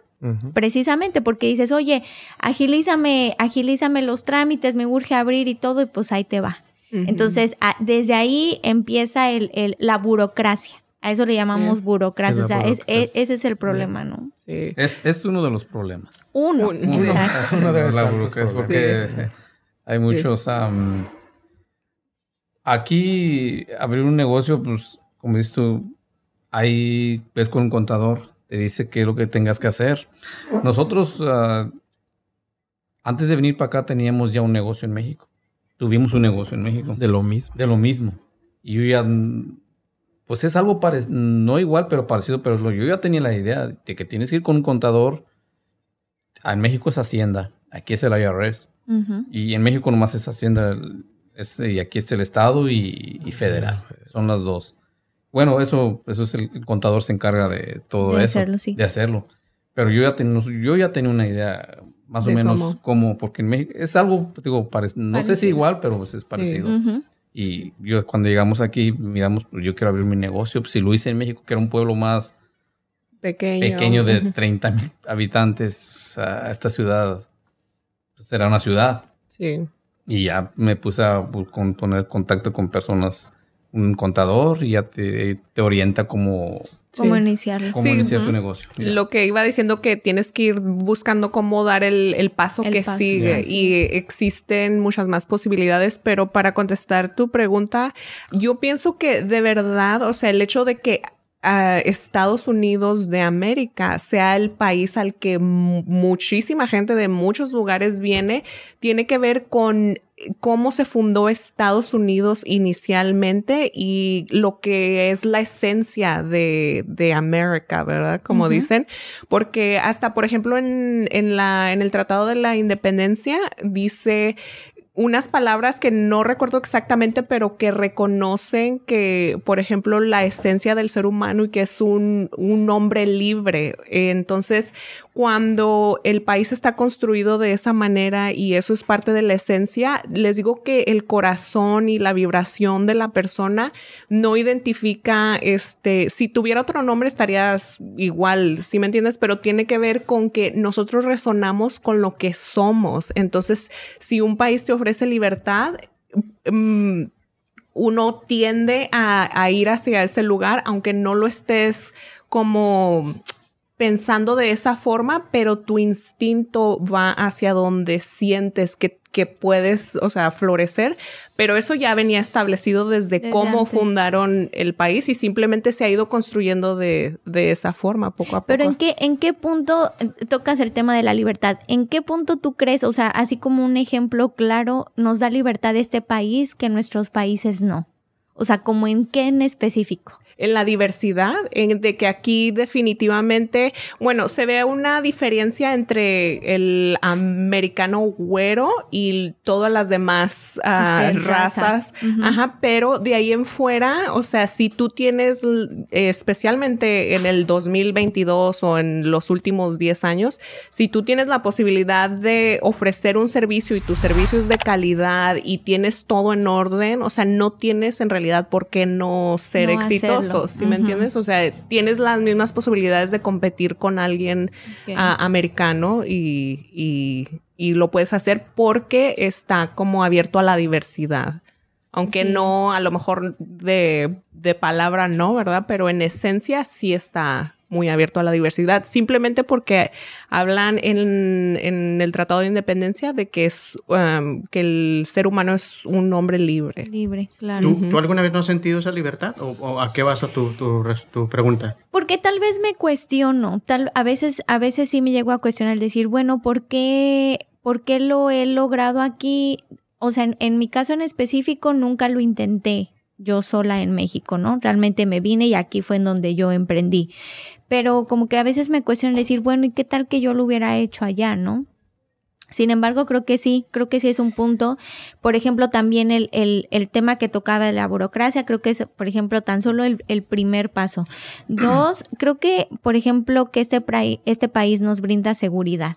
A: Precisamente porque dices, oye, agilízame, agilízame los trámites, me urge abrir y todo, y pues ahí te va. Entonces, desde ahí empieza el, la burocracia. A eso le llamamos burocracia. o sea, ese es el problema, ¿no?
E: Sí. Es, uno de los problemas.
A: Uno. uno,
E: de la burocracia, porque hay muchos... aquí, abrir un negocio, pues, como dices tú, ahí ves con un contador, te dice qué es lo que tengas que hacer. Nosotros, ah, antes de venir para acá, teníamos ya un negocio en México tuvimos un negocio en México.
B: De lo mismo.
E: De lo mismo. Y yo ya, pues es algo parecido, no igual, pero parecido, pero yo ya tenía la idea de que tienes que ir con un contador. En México es Hacienda, aquí es el IRS. Y en México nomás es Hacienda, y aquí es el Estado y, federal. Son las dos. Bueno, eso, eso es el, contador se encarga de todo
A: de
E: eso.
A: Hacerlo, sí.
E: De hacerlo. Pero yo ya, yo ya tenía una idea más o menos como, porque en México es algo, digo, no sé si igual, pero pues es parecido. Y yo cuando llegamos aquí, miramos, pues yo quiero abrir mi negocio. Pues, si lo hice en México, que era un pueblo más
D: pequeño,
E: pequeño de 30 mil habitantes, a esta ciudad, pues era una ciudad.
D: Sí.
E: Y ya me puse a poner contacto con personas, un contador, y ya te, te orienta como
A: Cómo iniciarlo.
E: Cómo iniciar tu negocio.
D: Lo que iba diciendo que tienes que ir buscando cómo dar el, paso que sigue. Y existen muchas más posibilidades, pero para contestar tu pregunta, yo pienso que de verdad, o sea, el hecho de que Estados Unidos de América sea el país al que muchísima gente de muchos lugares viene, tiene que ver con cómo se fundó Estados Unidos inicialmente y lo que es la esencia de, de América, ¿verdad? Como dicen, porque hasta, por ejemplo, en, en, la, en el Tratado de la Independencia dice unas palabras que no recuerdo exactamente, pero que reconocen que, por ejemplo, la esencia del ser humano y que es un, un hombre libre. Entonces, cuando el país está construido de esa manera y eso es parte de la esencia, les digo que el corazón y la vibración de la persona no identifica, este, si tuviera otro nombre estarías igual, si me entiendes? Pero tiene que ver con que nosotros resonamos con lo que somos. Entonces, si un país te ofrece libertad, mm, uno tiende a ir hacia ese lugar, aunque no lo estés como pensando de esa forma, pero tu instinto va hacia donde sientes que, que puedes, o sea, florecer, pero eso ya venía establecido desde, cómo fundaron el país y simplemente se ha ido construyendo de, de, esa forma poco a poco.
A: Pero ¿en qué, en qué punto tocas el tema de la libertad? ¿En qué punto tú crees, o sea, así como un ejemplo claro, nos da libertad este país que nuestros países no? O sea, como en qué en específico?
D: En la diversidad, en, de que aquí definitivamente, bueno, se ve una diferencia entre el americano güero y todas las demás ah, este, razas, ajá, pero de ahí en fuera, o sea, si tú tienes, especialmente en el 2022 o en los últimos 10 años, si tú tienes la posibilidad de ofrecer un servicio y tu servicio es de calidad y tienes todo en orden, o sea, no tienes en realidad por qué no ser exitoso. Si me entiendes? O sea, tienes las mismas posibilidades de competir con alguien ah, americano y, lo puedes hacer porque está como abierto a la diversidad. Aunque no, a lo mejor de, de palabra no, ¿verdad? Pero en esencia sí está muy abierto a la diversidad, simplemente porque hablan en, en el Tratado de Independencia de que es um, que el ser humano es un hombre libre.
A: Libre, claro.
C: ¿Tú, alguna vez no has sentido esa libertad? ¿O, a qué vas a tu, tu, pregunta?
A: Porque tal vez me cuestiono, tal, a veces, a veces sí me llego a cuestionar, decir, bueno, ¿por qué, ¿por qué lo he logrado aquí? O sea, en mi caso en específico nunca lo intenté yo sola en México, ¿no? Realmente me vine y aquí fue en donde yo emprendí. Pero como que a veces me cuestiono decir, bueno, ¿y qué tal que yo lo hubiera hecho allá, ¿no? Sin embargo, creo que sí, creo que sí es un punto. Por ejemplo, también el, el, el tema que tocaba de la burocracia, creo que es, por ejemplo, tan solo el, el primer paso. Dos, creo que, por ejemplo, que este, este país nos brinda seguridad.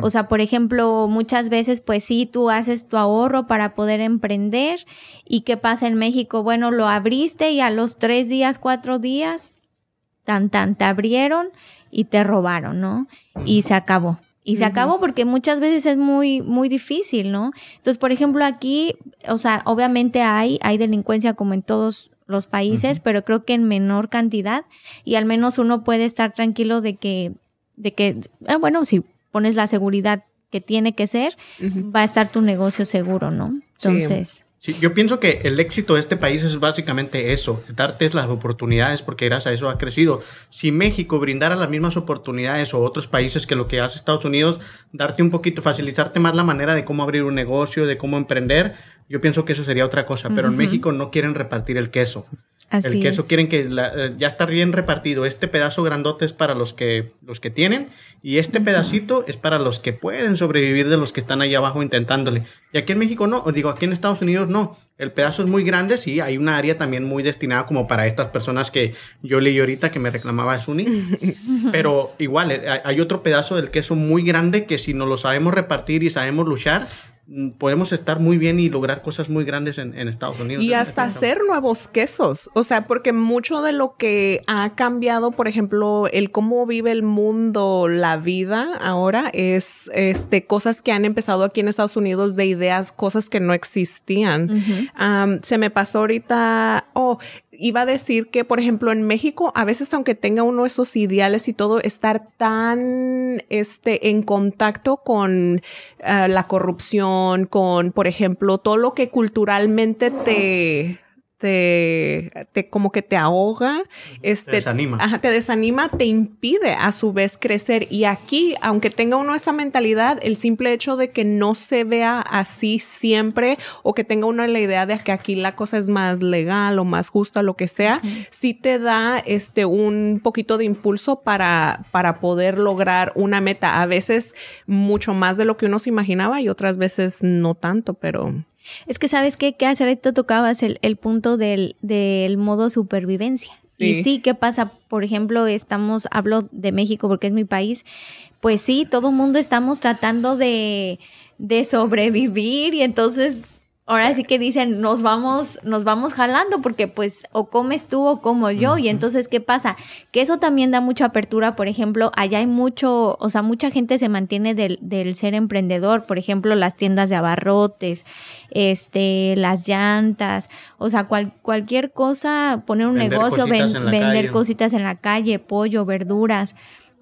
A: O sea, por ejemplo, muchas veces, pues sí, tú haces tu ahorro para poder emprender. ¿Y qué pasa en México? Bueno, lo abriste y a los tres días, cuatro días, tan, tan, te abrieron y te robaron, ¿no? Y se acabó. Y se acabó porque muchas veces es muy, muy difícil, ¿no? Entonces, por ejemplo, aquí, o sea, obviamente hay, hay delincuencia como en todos los países, pero creo que en menor cantidad y al menos uno puede estar tranquilo de que, de que, ah, bueno, si pones la seguridad que tiene que ser, va a estar tu negocio seguro, ¿no? Entonces.
C: Sí, yo pienso que el éxito de este país es básicamente eso, darte las oportunidades porque gracias a eso ha crecido. Si México brindara las mismas oportunidades o otros países que lo que hace Estados Unidos, darte un poquito, facilitarte más la manera de cómo abrir un negocio, de cómo emprender, yo pienso que eso sería otra cosa, pero en México no quieren repartir el queso el queso quieren que eh, ya está bien repartido. Este pedazo grandote es para los que, los que tienen y este pedacito es para los que pueden sobrevivir de los que están ahí abajo intentándole. Y aquí en México no, os digo, aquí en Estados Unidos no. El pedazo es muy grande, sí, hay una área también muy destinada como para estas personas que yo leí ahorita que me reclamaba Suni. Pero igual, eh, hay otro pedazo del queso muy grande que si no lo sabemos repartir y sabemos luchar, podemos estar muy bien y lograr cosas muy grandes en, Estados Unidos.
D: Y hasta hacer nuevos quesos. O sea, porque mucho de lo que ha cambiado, por ejemplo, el cómo vive el mundo, la vida ahora, es este, cosas que han empezado aquí en Estados Unidos de ideas, cosas que no existían. se me pasó ahorita, oh, iba a decir que, por ejemplo, en México, a veces, aunque tenga uno esos ideales y todo, estar tan este, en contacto con eh, la corrupción, con, por ejemplo, todo lo que culturalmente te te, como que te ahoga, este,
C: te desanima.
D: Ajá, te desanima, te impide a su vez crecer. Y aquí, aunque tenga uno esa mentalidad, el simple hecho de que no se vea así siempre o que tenga uno la idea de que aquí la cosa es más legal o más justa, lo que sea, sí te da este un poquito de impulso para, para poder lograr una meta. A veces mucho más de lo que uno se imaginaba y otras veces no tanto, pero
A: es que sabes qué, que hace rato tocabas el, el punto del, del modo supervivencia. Y sí, ¿qué pasa? Por ejemplo, estamos, hablo de México porque es mi país, pues sí, todo el mundo estamos tratando de, de sobrevivir y entonces ahora sí que dicen, nos vamos, nos vamos jalando porque pues o comes tú o como yo. Y entonces, ¿qué pasa? Que eso también da mucha apertura. Por ejemplo, allá hay mucho, o sea, mucha gente se mantiene del, del ser emprendedor. Por ejemplo, las tiendas de abarrotes, este, las llantas, o sea, cualquier cosa, poner un negocio, vender cositas en la calle, pollo, verduras.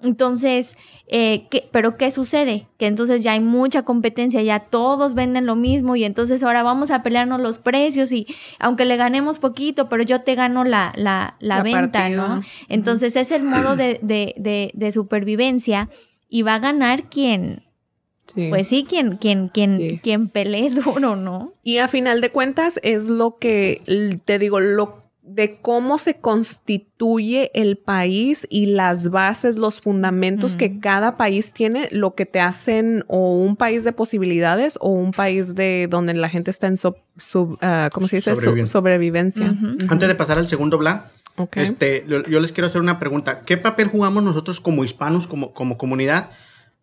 A: Entonces, eh, ¿qué- pero ¿qué sucede? Que entonces ya hay mucha competencia, ya todos venden lo mismo y entonces ahora vamos a pelearnos los precios y aunque le ganemos poquito, pero yo te gano la, la, la,
D: La
A: venta,
D: partida.
A: ¿no? Entonces es el modo de, de, de, de supervivencia y va a ganar quien,
D: Sí.
A: pues sí, quien, quien, quien,
D: Sí.
A: quien pelee duro, ¿no?
D: Y a final de cuentas es lo que te digo, lo de cómo se constituye el país y las bases, los fundamentos que cada país tiene, lo que te hacen o un país de posibilidades o un país de donde la gente está en sub, sub- ah, ¿cómo se dice? Su-
C: Sobrevivencia. Antes de pasar al segundo bla,
D: Ok.
C: este, yo, yo les quiero hacer una pregunta. ¿Qué papel jugamos nosotros como hispanos, como, como comunidad,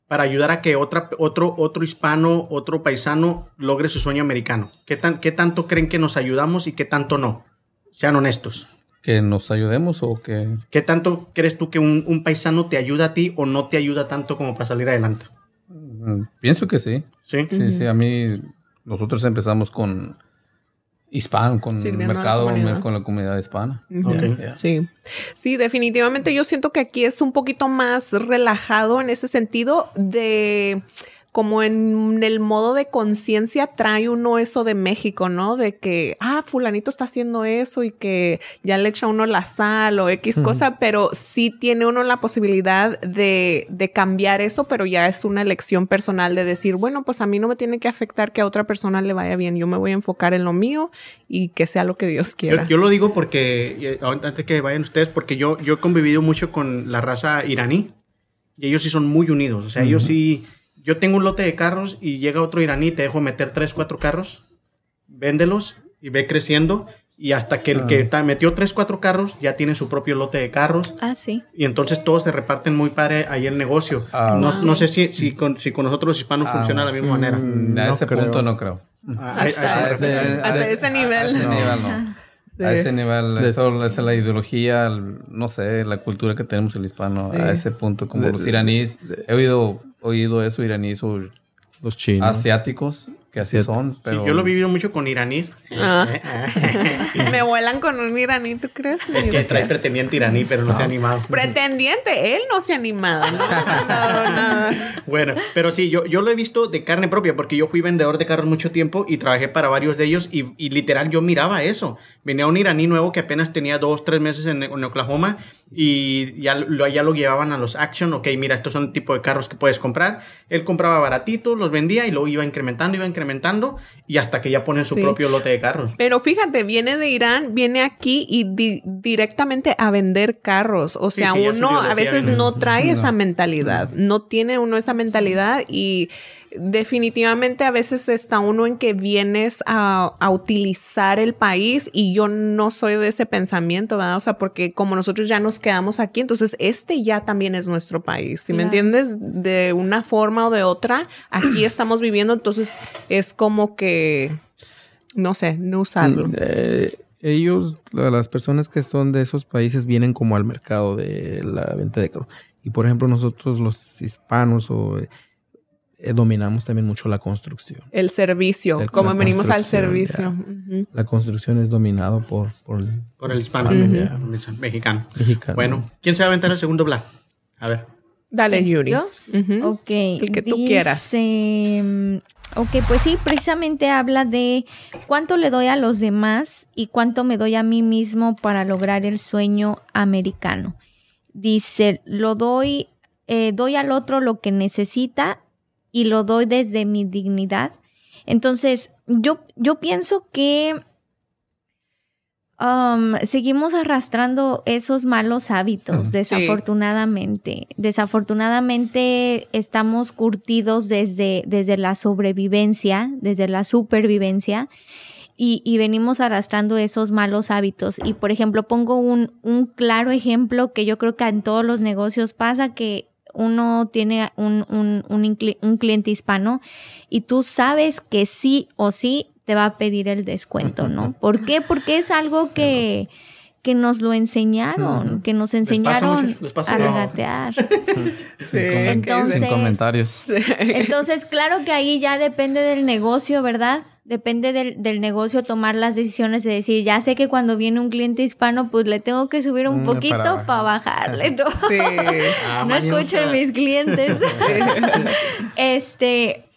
C: para ayudar a que otra, otro, otro hispano, otro paisano logre su sueño americano? ¿Qué, tan, ¿Qué tanto creen que nos ayudamos y qué tanto no? Sean honestos.
E: Que nos ayudemos o que...
C: ¿Qué tanto crees tú que un, un paisano te ayuda a ti o no te ayuda tanto como para salir adelante?
E: Mm, Pienso que sí.
C: ¿Sí?
E: Sí, sí, a mí, nosotros empezamos con hispano, con
D: la
E: mercado, con la comunidad hispana. Yeah.
D: Sí, sí, definitivamente yo siento que aquí es un poquito más relajado en ese sentido de como en el modo de conciencia trae uno eso de México, ¿no? De que, ah, fulanito está haciendo eso y que ya le echa uno la sal o X cosa, pero sí tiene uno la posibilidad de, de cambiar eso, pero ya es una elección personal de decir, bueno, pues a mí no me tiene que afectar que a otra persona le vaya bien, yo me voy a enfocar en lo mío y que sea lo que Dios quiera.
C: Yo, yo lo digo porque, eh, antes que vayan ustedes, porque yo, yo he convivido mucho con la raza iraní y ellos sí son muy unidos. O sea, ellos sí. Yo tengo un lote de carros y llega otro iraní, te dejo meter tres, cuatro carros, véndelos y ve creciendo. Y hasta que el que ta- metió tres, cuatro carros ya tiene su propio lote de carros.
A: Ah, sí.
C: Y entonces todos se reparten muy padre ahí el negocio.
E: Ah,
C: no,
D: wow.
C: no sé si, si, con, si con nosotros los hispanos
E: Ah,
C: funciona de la misma manera.
B: mm,
E: A
B: No
E: ese
B: creo.
E: punto no creo.
C: Ah, a-
D: Hasta ese- hasta ese nivel.
E: A ese
B: No.
E: nivel no. A ese nivel,
B: De-
E: eso esa es la ideología, no sé, la cultura que tenemos el hispano,
D: Sí.
E: a ese punto, como
B: De-
E: los iraníes, he oído, oído eso, iraníes o
B: Los chinos.
E: asiáticos, que así son,
C: Sí,
E: pero...
C: yo lo he vivido mucho con iraní.
D: Ah. Me vuelan con un iraní, ¿tú crees?
C: Es que trae pretendiente iraní, pero no se ha animado.
D: Pretendiente, él no se ha animado. No, no, no.
C: Bueno, pero sí, yo, yo lo he visto de carne propia porque yo fui vendedor de carros mucho tiempo y trabajé para varios de ellos y, y literal yo miraba eso. Venía un iraní nuevo que apenas tenía dos, tres meses en, en Oklahoma y ya lo, ya lo llevaban a los Action. Ok, mira, estos son el tipo de carros que puedes comprar. Él compraba baratitos, los vendía y luego iba incrementando, iba incrementando y hasta que ya ponen su
D: Sí.
C: propio lote de carros.
D: Pero fíjate, viene de Irán, viene aquí y di- directamente a vender carros. O sea,
C: sí,
D: uno a veces
C: viene.
D: no trae
E: No.
D: esa mentalidad, no tiene uno esa mentalidad y definitivamente a veces está uno en que vienes a, a utilizar el país y yo no soy de ese pensamiento, ¿verdad? O sea, porque como nosotros ya nos quedamos aquí, entonces este ya también es nuestro país, ¿sí me
A: Claro.
D: entiendes? De una forma o de otra, aquí estamos viviendo, entonces es como que, no sé, no usarlo.
B: Eh, ellos, la- las personas que son de esos países, vienen como al mercado de la venta de carros. Y por ejemplo, nosotros los hispanos o, dominamos también mucho la construcción.
D: El servicio,
B: El-
D: como venimos al servicio.
B: La construcción es dominado por, por,
C: Por el hispano. Mexicano.
B: mexicano.
C: Bueno, ¿quién se va a aventar el segundo bla? A ver.
D: Dale, Yuri.
A: ¿Yo?
D: Ujú.
A: Ok.
D: El que tú quieras.
A: Dice, mm, Ok, pues sí, precisamente habla de cuánto le doy a los demás y cuánto me doy a mí mismo para lograr el sueño americano. Dice, lo doy, eh, doy al otro lo que necesita y lo doy desde mi dignidad. Entonces, yo, yo pienso que um, seguimos arrastrando esos malos hábitos, desafortunadamente. Desafortunadamente estamos curtidos desde, desde la sobrevivencia, desde la supervivencia. Y, y venimos arrastrando esos malos hábitos. Y por ejemplo, pongo un, un claro ejemplo que yo creo que en todos los negocios pasa que uno tiene un, un, un, cliente hispano y tú sabes que sí o sí te va a pedir el descuento, ¿no? ¿Por qué? Porque es algo que, que nos lo enseñaron, que nos enseñaron a regatear.
D: Sí,
A: Entonces-
E: Sin comentarios.
A: Entonces, claro que ahí ya depende del negocio, ¿verdad? Depende del, del negocio tomar las decisiones de decir, ya sé que cuando viene un cliente hispano, pues le tengo que subir un
B: Mm,
A: poquito
B: para
A: para,
B: bajar.
A: bajarle, ¿no?
D: Sí.
C: Ah,
A: no escuchen mis clientes. este,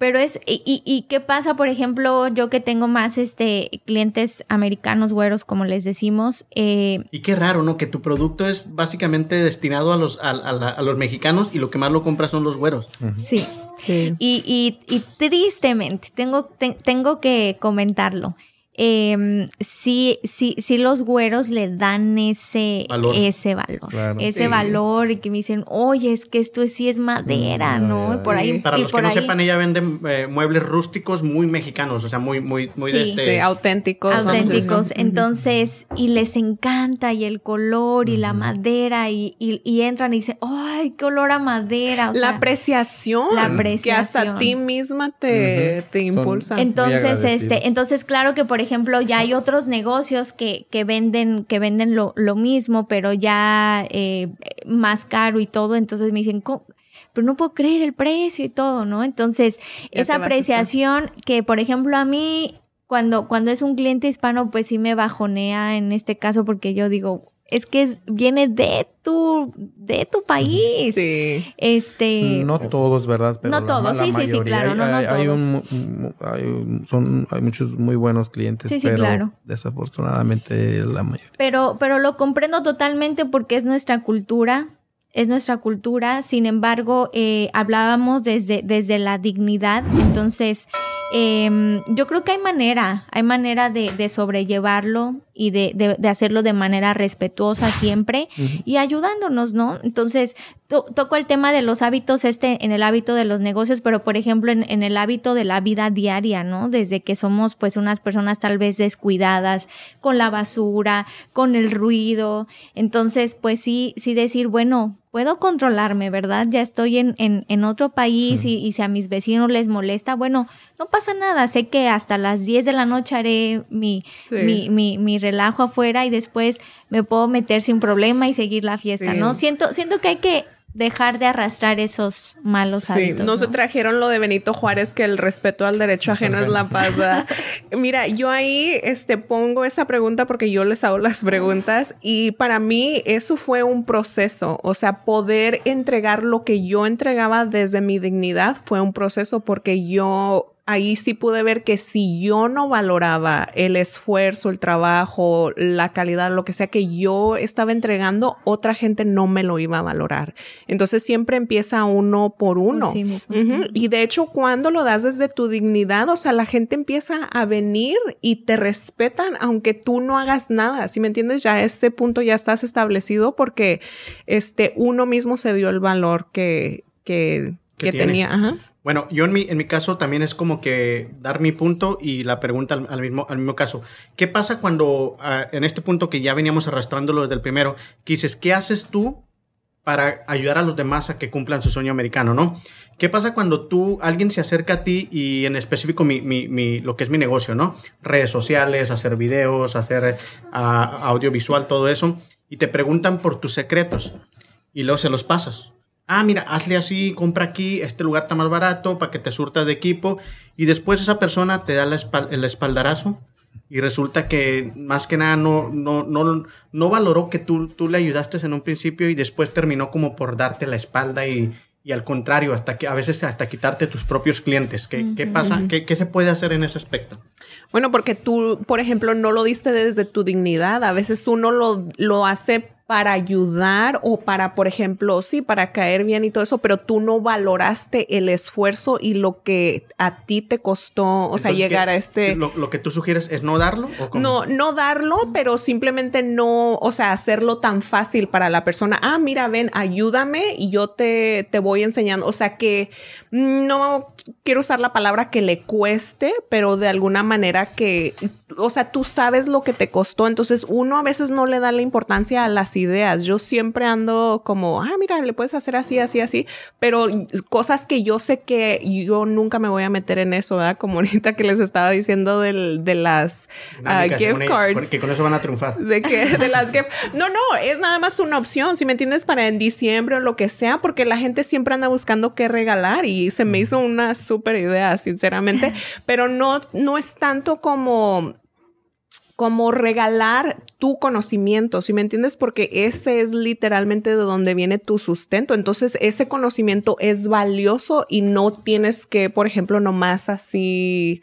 A: pero es, y, y- y qué pasa, por ejemplo, yo que tengo más este clientes americanos güeros, como les decimos, eh,
C: Y qué raro, ¿no? Que tu producto es básicamente destinado a los, a, a la- a los mexicanos y lo que más lo compras son los güeros.
A: sí.
D: Sí.
A: Y, y- y tristemente, tengo, te- tengo que comentarlo. Em, sí, sí, sí los güeros le dan ese
C: Valor.
A: ese valor,
B: Claro.
A: ese
D: Sí.
A: valor y que me dicen, oye, es que esto sí es madera,
B: Mm,
A: ¿no? Y por ahí.
C: Para
A: y
C: los que no sepan, ella vende eh, muebles rústicos muy mexicanos, o sea, muy, muy, muy de este-
D: Sí, auténticos.
A: auténticos. Entonces, y les encanta y el color y la madera y, y- y entran y dicen, ¡ay, qué olor a madera! O
D: la
A: sea,
D: apreciación.
A: la
D: Que hasta
A: apreciación.
D: ti misma te, te impulsa.
A: Entonces, este, entonces, claro que, por ejemplo, ya hay otros negocios que, que venden, que venden lo, lo mismo, pero ya eh, más caro y todo. Entonces me dicen, "¿Cómo? pero no puedo creer el precio y todo, ¿no? Entonces,
D: Ya
A: esa apreciación que, por ejemplo, a mí, cuando, cuando es un cliente hispano, pues sí me bajonea en este caso, porque yo digo, es que es- viene de tu, de tu país.
D: Sí.
A: Este.
B: No todos, ¿verdad?
A: No
B: la-
A: todos,
B: la
A: sí, sí, sí, claro,
B: Hay-
A: no, no
B: hay, hay
A: todos.
B: un hay son, hay muchos muy buenos clientes,
A: Sí, sí,
B: pero
A: claro.
B: desafortunadamente la mayoría.
A: Pero, pero lo comprendo totalmente porque es nuestra cultura, es nuestra cultura. Sin embargo, eh, hablábamos desde, desde la dignidad. Entonces, em, yo creo que hay manera, hay manera de, de sobrellevarlo y de, de- de hacerlo de manera respetuosa siempre y ayudándonos, ¿no? Entonces, to- toco el tema de los hábitos, este en el hábito de los negocios, pero por ejemplo en, en el hábito de la vida diaria, ¿no? Desde que somos pues unas personas tal vez descuidadas con la basura, con el ruido. Entonces, pues sí, sí decir, bueno, puedo controlarme, ¿verdad? Ya estoy en, en, en otro país y, y si a mis vecinos les molesta, bueno, no pasa nada. Sé que hasta las 10 de la noche haré mi,
D: Sí.
A: mi, mi, mi relajo afuera y después me puedo meter sin problema y seguir la fiesta,
D: Sí.
A: ¿no? Siento, siento que hay que dejar de arrastrar esos malos
D: Sí,
A: hábitos.
D: no se trajeron lo de Benito Juárez que el respeto al derecho ajeno es la paz. Mira, yo ahí este pongo esa pregunta porque yo les hago las preguntas y para mí eso fue un proceso, o sea, poder entregar lo que yo entregaba desde mi dignidad fue un proceso porque yo ahí sí pude ver que si yo no valoraba el esfuerzo, el trabajo, la calidad, lo que sea que yo estaba entregando, otra gente no me lo iba a valorar. Entonces siempre empieza uno por uno.
A: sí mismo.
D: Y de hecho, cuando lo das desde tu dignidad, o sea, la gente empieza a venir y te respetan aunque tú no hagas nada. Si me entiendes, ya a este punto ya estás establecido porque este uno mismo se dio el valor que, que,
C: Que
D: que tenía. Ajá.
C: Bueno, yo en mi, en mi caso también es como que dar mi punto y la pregunta al, mismo, al mismo caso. ¿Qué pasa cuando ah, en este punto que ya veníamos arrastrándolo desde el primero, que dices, ¿qué haces tú para ayudar a los demás a que cumplan su sueño americano, no? ¿Qué pasa cuando tú, alguien se acerca a ti y en específico mi, mi- mi- lo que es mi negocio, ¿no? Redes sociales, hacer videos, hacer ah, audiovisual, todo eso, y te preguntan por tus secretos y luego se los pasas. Ah, mira, hazle así, compra aquí, este lugar está más barato para que te surtas de equipo y después esa persona te da la espal- el espaldarazo y resulta que más que nada no, no, no, no valoró que tú, tú le ayudaste en un principio y después terminó como por darte la espalda y, y al contrario, hasta que a veces hasta quitarte tus propios clientes. ¿Qué, qué pasa? ¿Qué, ¿Qué se puede hacer en ese aspecto?
D: Bueno, porque tú, por ejemplo, no lo diste desde tu dignidad. A veces uno lo, lo hace para ayudar o para, por ejemplo, sí, para caer bien y todo eso, pero tú no valoraste el esfuerzo y lo que a ti te costó, o sea, llegar
C: ¿qué-
D: a este...
C: Lo, lo que tú sugieres es no darlo o cómo?
D: No, no darlo, pero simplemente no, o sea, hacerlo tan fácil para la persona. Ah, mira, ven, ayúdame y yo te, te voy enseñando. O sea, que no quiero usar la palabra que le cueste, pero de alguna manera que, o sea, tú sabes lo que te costó. Entonces, uno a veces no le da la importancia a las ideas. Yo siempre ando como, ah, mira, le puedes hacer así, así, así, pero cosas que yo sé que yo nunca me voy a meter en eso, ¿verdad? Como ahorita que les estaba diciendo del, de las uh, gift cards.
C: Porque con eso van a triunfar.
D: De que, de las gift. No, no, es nada más una opción, si me entiendes, para en diciembre o lo que sea, porque la gente siempre anda buscando qué regalar y se me hizo una súper idea, sinceramente, pero no, no es tanto como como regalar tu conocimiento, ¿sí me entiendes? Porque ese es literalmente de donde viene tu sustento. Entonces, ese conocimiento es valioso y no tienes que, por ejemplo, nomás así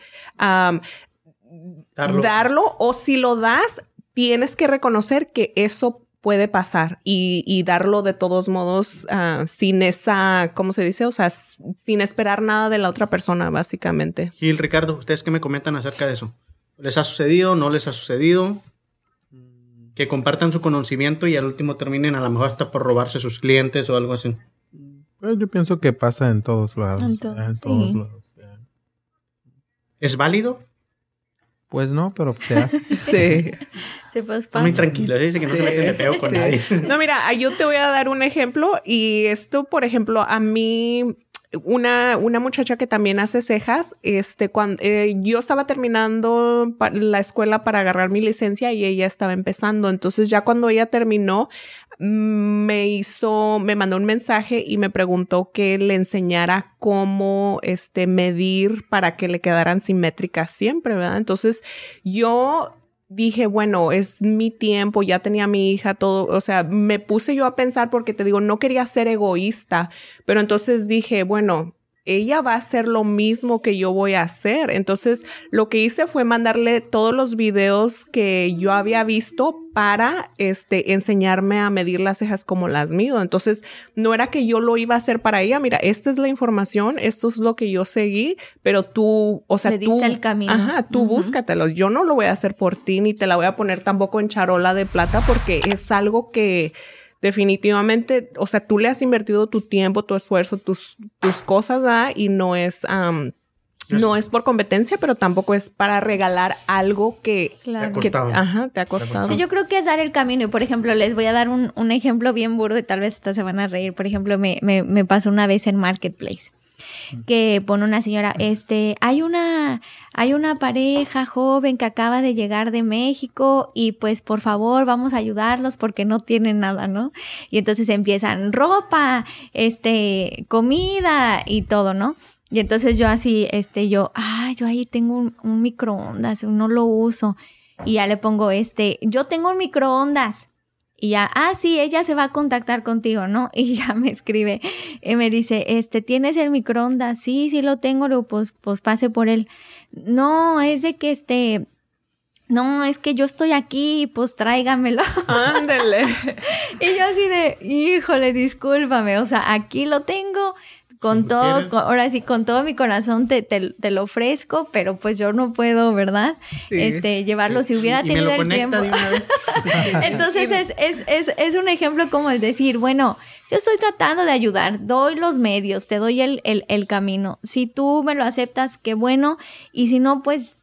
D: darlo. o si lo das, tienes que reconocer que eso puede pasar y, darlo de todos modos ah, sin esa, ¿cómo se dice? O sea, sin esperar nada de la otra persona, básicamente.
C: Gil, Ricardo, ¿ustedes qué me comentan acerca de eso? ¿Les ha sucedido? ¿No les ha sucedido? Que compartan su conocimiento y al último terminen a lo mejor hasta por robarse sus clientes o algo así.
B: Pues yo pienso que pasa en todos lados. En, todos lados.
C: ¿Es válido?
B: Pues no, pero se hace.
D: sí.
A: Se pues pasa.
C: Muy tranquilo, dice que no se con nadie.
D: No, mira, yo te voy a dar un ejemplo y esto, por ejemplo, a mí una, una muchacha que también hace cejas, este, cuando eh, yo estaba terminando la escuela para agarrar mi licencia y ella estaba empezando. Entonces ya cuando ella terminó, me hizo, me mandó un mensaje y me preguntó que le enseñara cómo, este, medir para que le quedaran simétricas siempre, ¿verdad? Entonces yo dije, bueno, es mi tiempo, ya tenía mi hija, todo, o sea, me puse yo a pensar porque te digo, no quería ser egoísta, pero entonces dije, bueno, ella va a hacer lo mismo que yo voy a hacer. Entonces, lo que hice fue mandarle todos los videos que yo había visto para este enseñarme a medir las cejas como las mido. Entonces, no era que yo lo iba a hacer para ella, mira, esta es la información, esto es lo que yo seguí, pero tú, o sea,
A: Le
D: tú
A: el camino.
D: Ajá, tú búscatelos. Yo no lo voy a hacer por ti ni te la voy a poner tampoco en charola de plata porque es algo que definitivamente, o sea, tú le has invertido tu tiempo, tu esfuerzo, tus, tus cosas, ¿verdad? Y no es, no es por competencia, pero tampoco es para regalar algo que,
C: te ha costado.
D: ajá, te ha costado.
A: yo creo que es dar el camino. Y por ejemplo, les voy a dar un, un ejemplo bien burdo y tal vez hasta se van a reír. Por ejemplo, me, me, me pasó una vez en Marketplace que pone una señora, este, hay una, hay una pareja joven que acaba de llegar de México y pues por favor vamos a ayudarlos porque no tienen nada, ¿no? Y entonces empiezan ropa, este, comida y todo, ¿no? Y entonces yo así, este, yo, ah, yo ahí tengo un, un microondas, no lo uso. Y ya le pongo, este, yo tengo un microondas. Y ya, ah, sí, ella se va a contactar contigo, ¿no? Y ya me escribe, y me dice, este, ¿tienes el microondas? Sí, sí lo tengo, pues, pues pase por él. No, es de que este, no, es que yo estoy aquí, pues tráigamelo.
D: Ándele.
A: y yo así de, híjole, discúlpame, o sea, aquí lo tengo, con todo, ahora sí, con todo mi corazón te, te, lo ofrezco, pero pues yo no puedo, ¿verdad? Este, llevarlo si hubiera tenido el tiempo. Entonces es, es, es, es, un ejemplo como el decir, bueno, yo estoy tratando de ayudar, doy los medios, te doy el, el, el camino. Si tú me lo aceptas, qué bueno, y si no, pues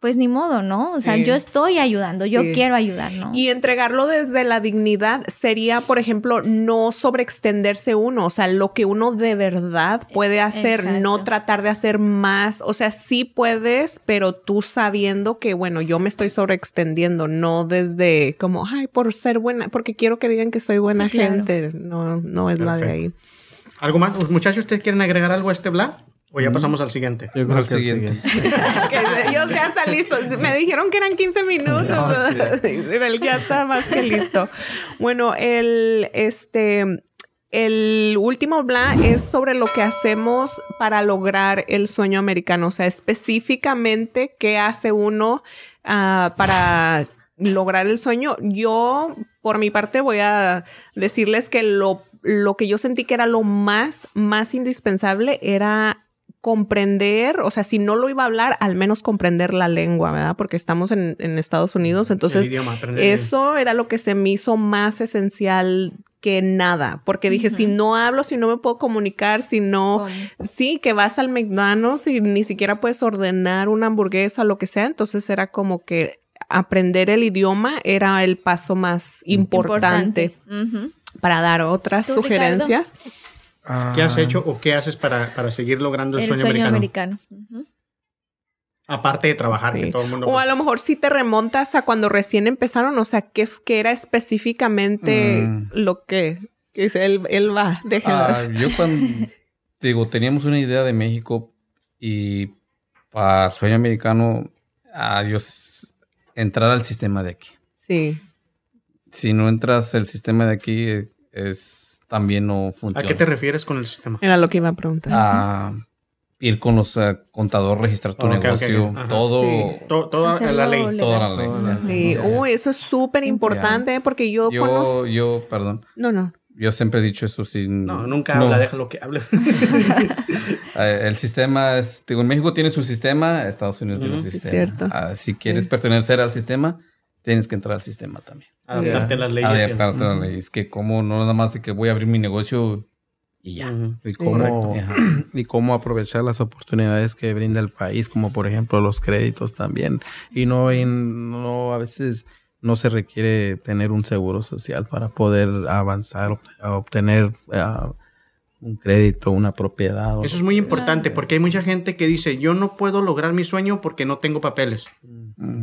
A: pues ni modo, ¿no? O sea, yo estoy ayudando, yo quiero ayudar, ¿no?
D: Y entregarlo desde la dignidad sería, por ejemplo, no sobreextenderse uno, o sea, lo que uno de verdad puede hacer, no tratar de hacer más, o sea, sí puedes, pero tú sabiendo que, bueno, yo me estoy sobreextendiendo, no desde como, ay, por ser buena, porque quiero que digan que soy buena gente, no, no es la de ahí.
C: ¿Algo más? Muchachos, ¿ustedes quieren agregar algo a este blog? ¿O ya pasamos al siguiente?
B: Yo creo al siguiente.
D: yo ya está listo. Me dijeron que eran 15 minutos. Él ya está más que listo. Bueno, el, este, el último bla es sobre lo que hacemos para lograr el sueño americano. O sea, específicamente qué hace uno ah, para lograr el sueño. Yo, por mi parte, voy a decirles que lo, lo que yo sentí que era lo más, más indispensable era comprender, o sea, si no lo iba a hablar, al menos comprender la lengua, ¿verdad? Porque estamos en, Estados Unidos, entonces eso era lo que se me hizo más esencial que nada, porque dije, si no hablo, si no me puedo comunicar, si no, sí, que vas al McDonald's y ni siquiera puedes ordenar una hamburguesa, lo que sea, entonces era como que aprender el idioma era el paso más importante, para dar otras
A: ¿Tú,
C: ¿Qué has
B: Ah,
C: hecho o qué haces para, para seguir logrando el,
A: El
C: sueño,
A: sueño
C: americano?
A: americano. Ujú.
C: Aparte de trabajar,
D: Sí.
C: que todo el mundo...
D: O a
C: pues,
D: lo mejor si te remontas a cuando recién empezaron, o sea, ¿qué, qué era específicamente
E: Mm.
D: lo que, que es él, él va.
E: Ah, yo cuando digo, teníamos una idea de México y para sueño americano, a Dios, entrar al sistema de aquí.
D: sí.
E: Si no entras al sistema de aquí, eh, es también no
C: ¿A
E: funciona.
C: qué te refieres con el sistema?
D: Era lo que iba a preguntar.
E: A ir con los eh, contadores, registrar tu negocio,
C: ok. Ajá.
E: todo,
D: Sí.
C: To- toda la ley.
A: legal.
E: toda la ley.
B: Toda la
E: Ajá.
D: Sí, uy, eso es súper importante porque yo, conozco.
E: Yo, yo, perdón,
D: No, no.
E: yo siempre he dicho eso sin...
C: No, nunca habla, déjalo que hable.
E: Eh, el sistema es, digo, en México tiene su sistema, Estados Unidos tiene su
D: Es
E: sistema.
D: cierto.
E: Ah, si quieres
D: Sí.
E: pertenecer al sistema, tienes que entrar al sistema también.
C: Adaptarte a las leyes.
E: Adaptarte a las leyes. Que como no nada más de que voy a abrir mi negocio y ya.
C: Ujú.
B: y
D: Sí.
B: cómo, y cómo aprovechar las oportunidades que brinda el país, como por ejemplo los créditos también. Y no, y no a veces no se requiere tener un seguro social para poder avanzar, obtener ah, un crédito, una propiedad. o
C: Eso es muy importante porque hay mucha gente que dice, yo no puedo lograr mi sueño porque no tengo papeles.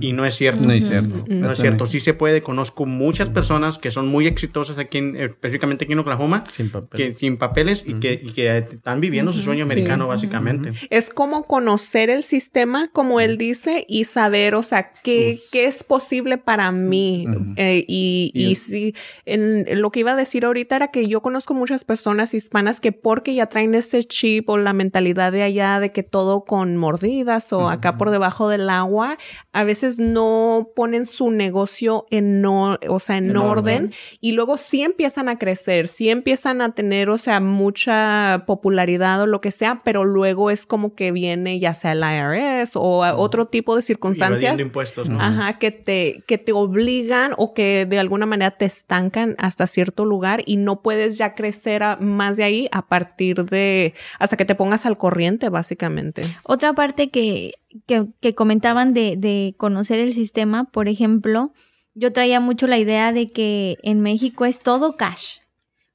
C: Y no es cierto.
E: No es cierto.
C: No es cierto, sí se puede. Conozco muchas personas que son muy exitosas aquí, en, específicamente aquí en Oklahoma,
B: Sin papel.
C: que sin papeles y, que, y que están viviendo su sueño
D: Sí.
C: americano, básicamente.
D: Es como conocer el sistema, como él dice, y saber, o sea, qué, qué es posible para mí. Eh, y, y
B: Y-
D: sí, en, en lo que iba a decir ahorita era que yo conozco muchas personas hispanas que porque ya traen ese chip o la mentalidad de allá de que todo con mordidas o acá por debajo del agua, a veces no ponen su negocio en, no, o sea, en,
C: En
D: orden,
C: orden.
D: y luego sí empiezan a crecer, sí empiezan a tener, o sea, mucha popularidad o lo que sea, pero luego es como que viene ya sea el IRS o a otro tipo de circunstancias.
C: evadiendo impuestos, ¿no?
D: Ajá, que te, que te obligan o que de alguna manera te estancan hasta cierto lugar y no puedes ya crecer a- más de ahí a partir de hasta que te pongas al corriente, básicamente.
A: Otra parte que, que, que comentaban de, de conocer el sistema, por ejemplo, yo traía mucho la idea de que en México es todo cash.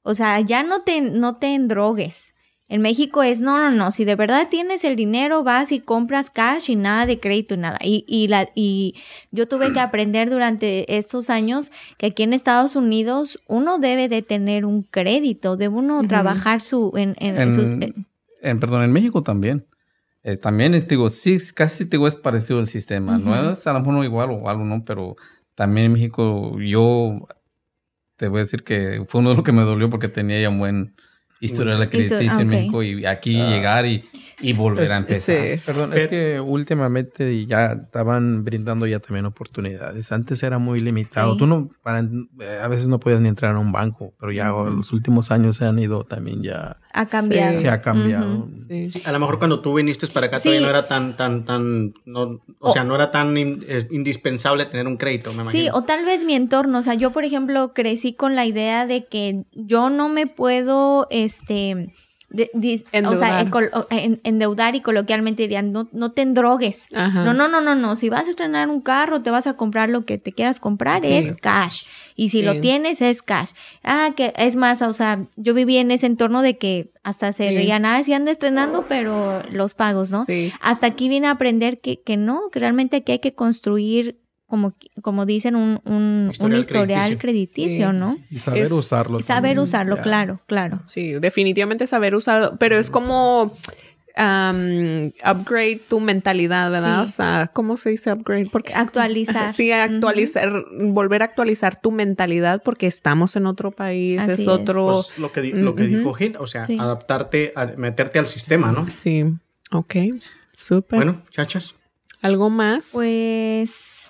A: O sea, ya no te, no te endrogues. En México es, no, no, no, si de verdad tienes el dinero, vas y compras cash y nada de crédito nada. Y, y, la, y yo tuve que aprender durante estos años que aquí en Estados Unidos uno debe de tener un crédito, debe uno trabajar su... En, en-
E: En,
A: su- eh,
E: en- perdón, en México también. Eh, también, eh, digo, sí, casi digo, es parecido el sistema. No es a lo mejor no igual o algo, ¿no? Pero también en México, yo te voy a decir que fue uno de los que me dolió porque tenía ya un buen historial de crediticio en
A: ok.
E: México y aquí
B: Ah.
E: llegar y, y volver a empezar.
D: Sí.
B: Perdón,
C: Pero-
B: es que últimamente ya estaban brindando ya también oportunidades. Antes era muy limitado.
A: Sí.
B: Tú no, para, eh, a veces no podías ni entrar a un banco, pero ya los últimos años se han ido también ya,
A: ha cambiado.
B: se ha cambiado.
D: Sí.
C: A lo mejor cuando tú viniste para acá
A: Sí.
C: todavía no era tan, tan, tan, no, o sea, no era tan in- eh, indispensable tener un crédito, me
A: Sí,
C: imagino.
A: o tal vez mi entorno, o sea, yo por ejemplo crecí con la idea de que yo no me puedo, este, de- dis- o sea,
D: Endeudar.
A: en- y coloquialmente dirían, no, no te endrogues.
D: Ajá.
A: No, no, no, no, no, si vas a estrenar un carro, te vas a comprar lo que te quieras comprar,
D: Sí.
A: es cash. Y si
D: Sí.
A: lo tienes, es cash. Ah, que es más, o sea, yo viví en ese entorno de que hasta se
D: Sí.
A: reían, ah, sí anda estrenando, pero los pagos, ¿no?
D: Sí.
A: hasta aquí vine a aprender que, que no, que realmente aquí hay que construir, como, como dicen, un, un,
C: Historial
A: un historial
C: crediticio.
A: crediticio,
D: Sí.
A: ¿no?
B: Y saber
D: Es-
B: usarlo.
A: Y saber
B: también,
A: usarlo, claro, claro.
D: Sí, definitivamente saber usarlo, pero es como um, upgrade tu mentalidad, ¿verdad?
A: Sí.
D: O sea, ¿cómo se dice upgrade? Porque
A: Actualizar.
D: Sí, actualizar, volver a actualizar tu mentalidad porque estamos en otro país,
A: Así
D: es
A: es.
D: otro.
C: Pues lo que, di- lo que dijo Gil, o sea,
A: Sí.
C: adaptarte, a, meterte al sistema, ¿no?
D: Sí, ok, súper.
C: Bueno, chachas.
D: ¿Algo más?
A: Pues,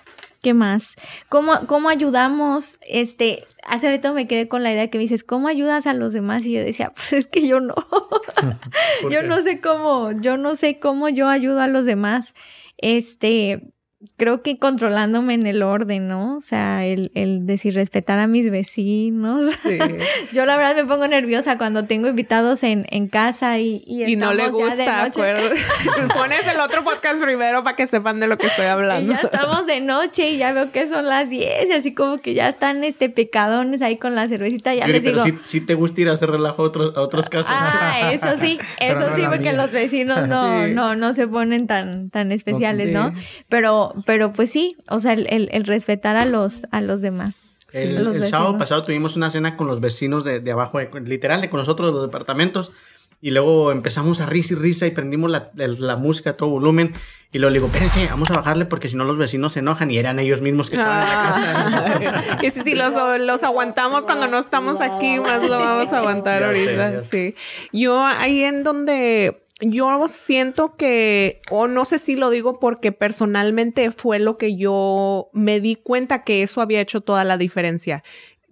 A: ¿qué más? ¿Cómo, cómo ayudamos? Este, hace rato me quedé con la idea que me dices, ¿cómo ayudas a los demás? Y yo decía, pues es que yo no.
C: ¿Por
A: yo
C: qué?
A: no sé cómo, yo no sé cómo yo ayudo a los demás. Este, creo que controlándome en el orden, ¿no? O sea, el, el decir respetar a mis vecinos. Yo la verdad me pongo nerviosa cuando tengo invitados en, en casa y, y,
D: y no le gusta, acuerdo. Pones el otro podcast primero para que sepan de lo que estoy hablando.
A: ya estamos de noche y ya veo que son las 10 y así como que ya están este pecadones ahí con la cervecita. Ya les digo.
C: Si, te gusta ir a hacer relajo a otros, a otros casos.
A: Ah, eso sí, eso sí, porque los vecinos no, no, no se ponen tan, tan especiales, ¿no? Pero pero pues sí, o sea, el, el, respetar a los, a los demás.
C: El, sábado pasado tuvimos una cena con los vecinos de, de abajo, literal, con nosotros, de los departamentos. Y luego empezamos a risa y risa y prendimos la, la, música a todo volumen. Y luego le digo, espérense, vamos a bajarle porque si no los vecinos se enojan y eran ellos mismos que estaban en
D: la casa. que si, los, los, aguantamos cuando no estamos aquí, más lo vamos a aguantar ahorita. sí. Yo ahí en donde yo siento que, o no sé si lo digo porque personalmente fue lo que yo me di cuenta que eso había hecho toda la diferencia.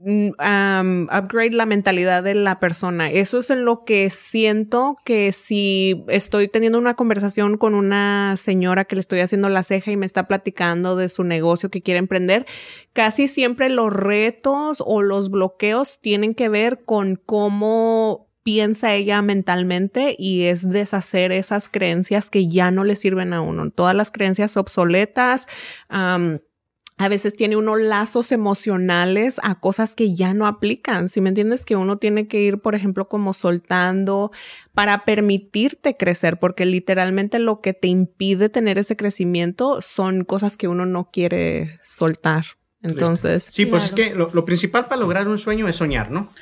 D: Mm, upgrade la mentalidad de la persona. Eso es en lo que siento que si estoy teniendo una conversación con una señora que le estoy haciendo la ceja y me está platicando de su negocio que quiere emprender, casi siempre los retos o los bloqueos tienen que ver con cómo piensa ella mentalmente y es deshacer esas creencias que ya no le sirven a uno. Todas las creencias obsoletas. a veces tiene uno lazos emocionales a cosas que ya no aplican. Si me entiendes que uno tiene que ir, por ejemplo, como soltando para permitirte crecer, porque literalmente lo que te impide tener ese crecimiento son cosas que uno no quiere soltar. Entonces.
C: Sí, pues es que lo, principal para lograr un sueño es soñar, ¿no?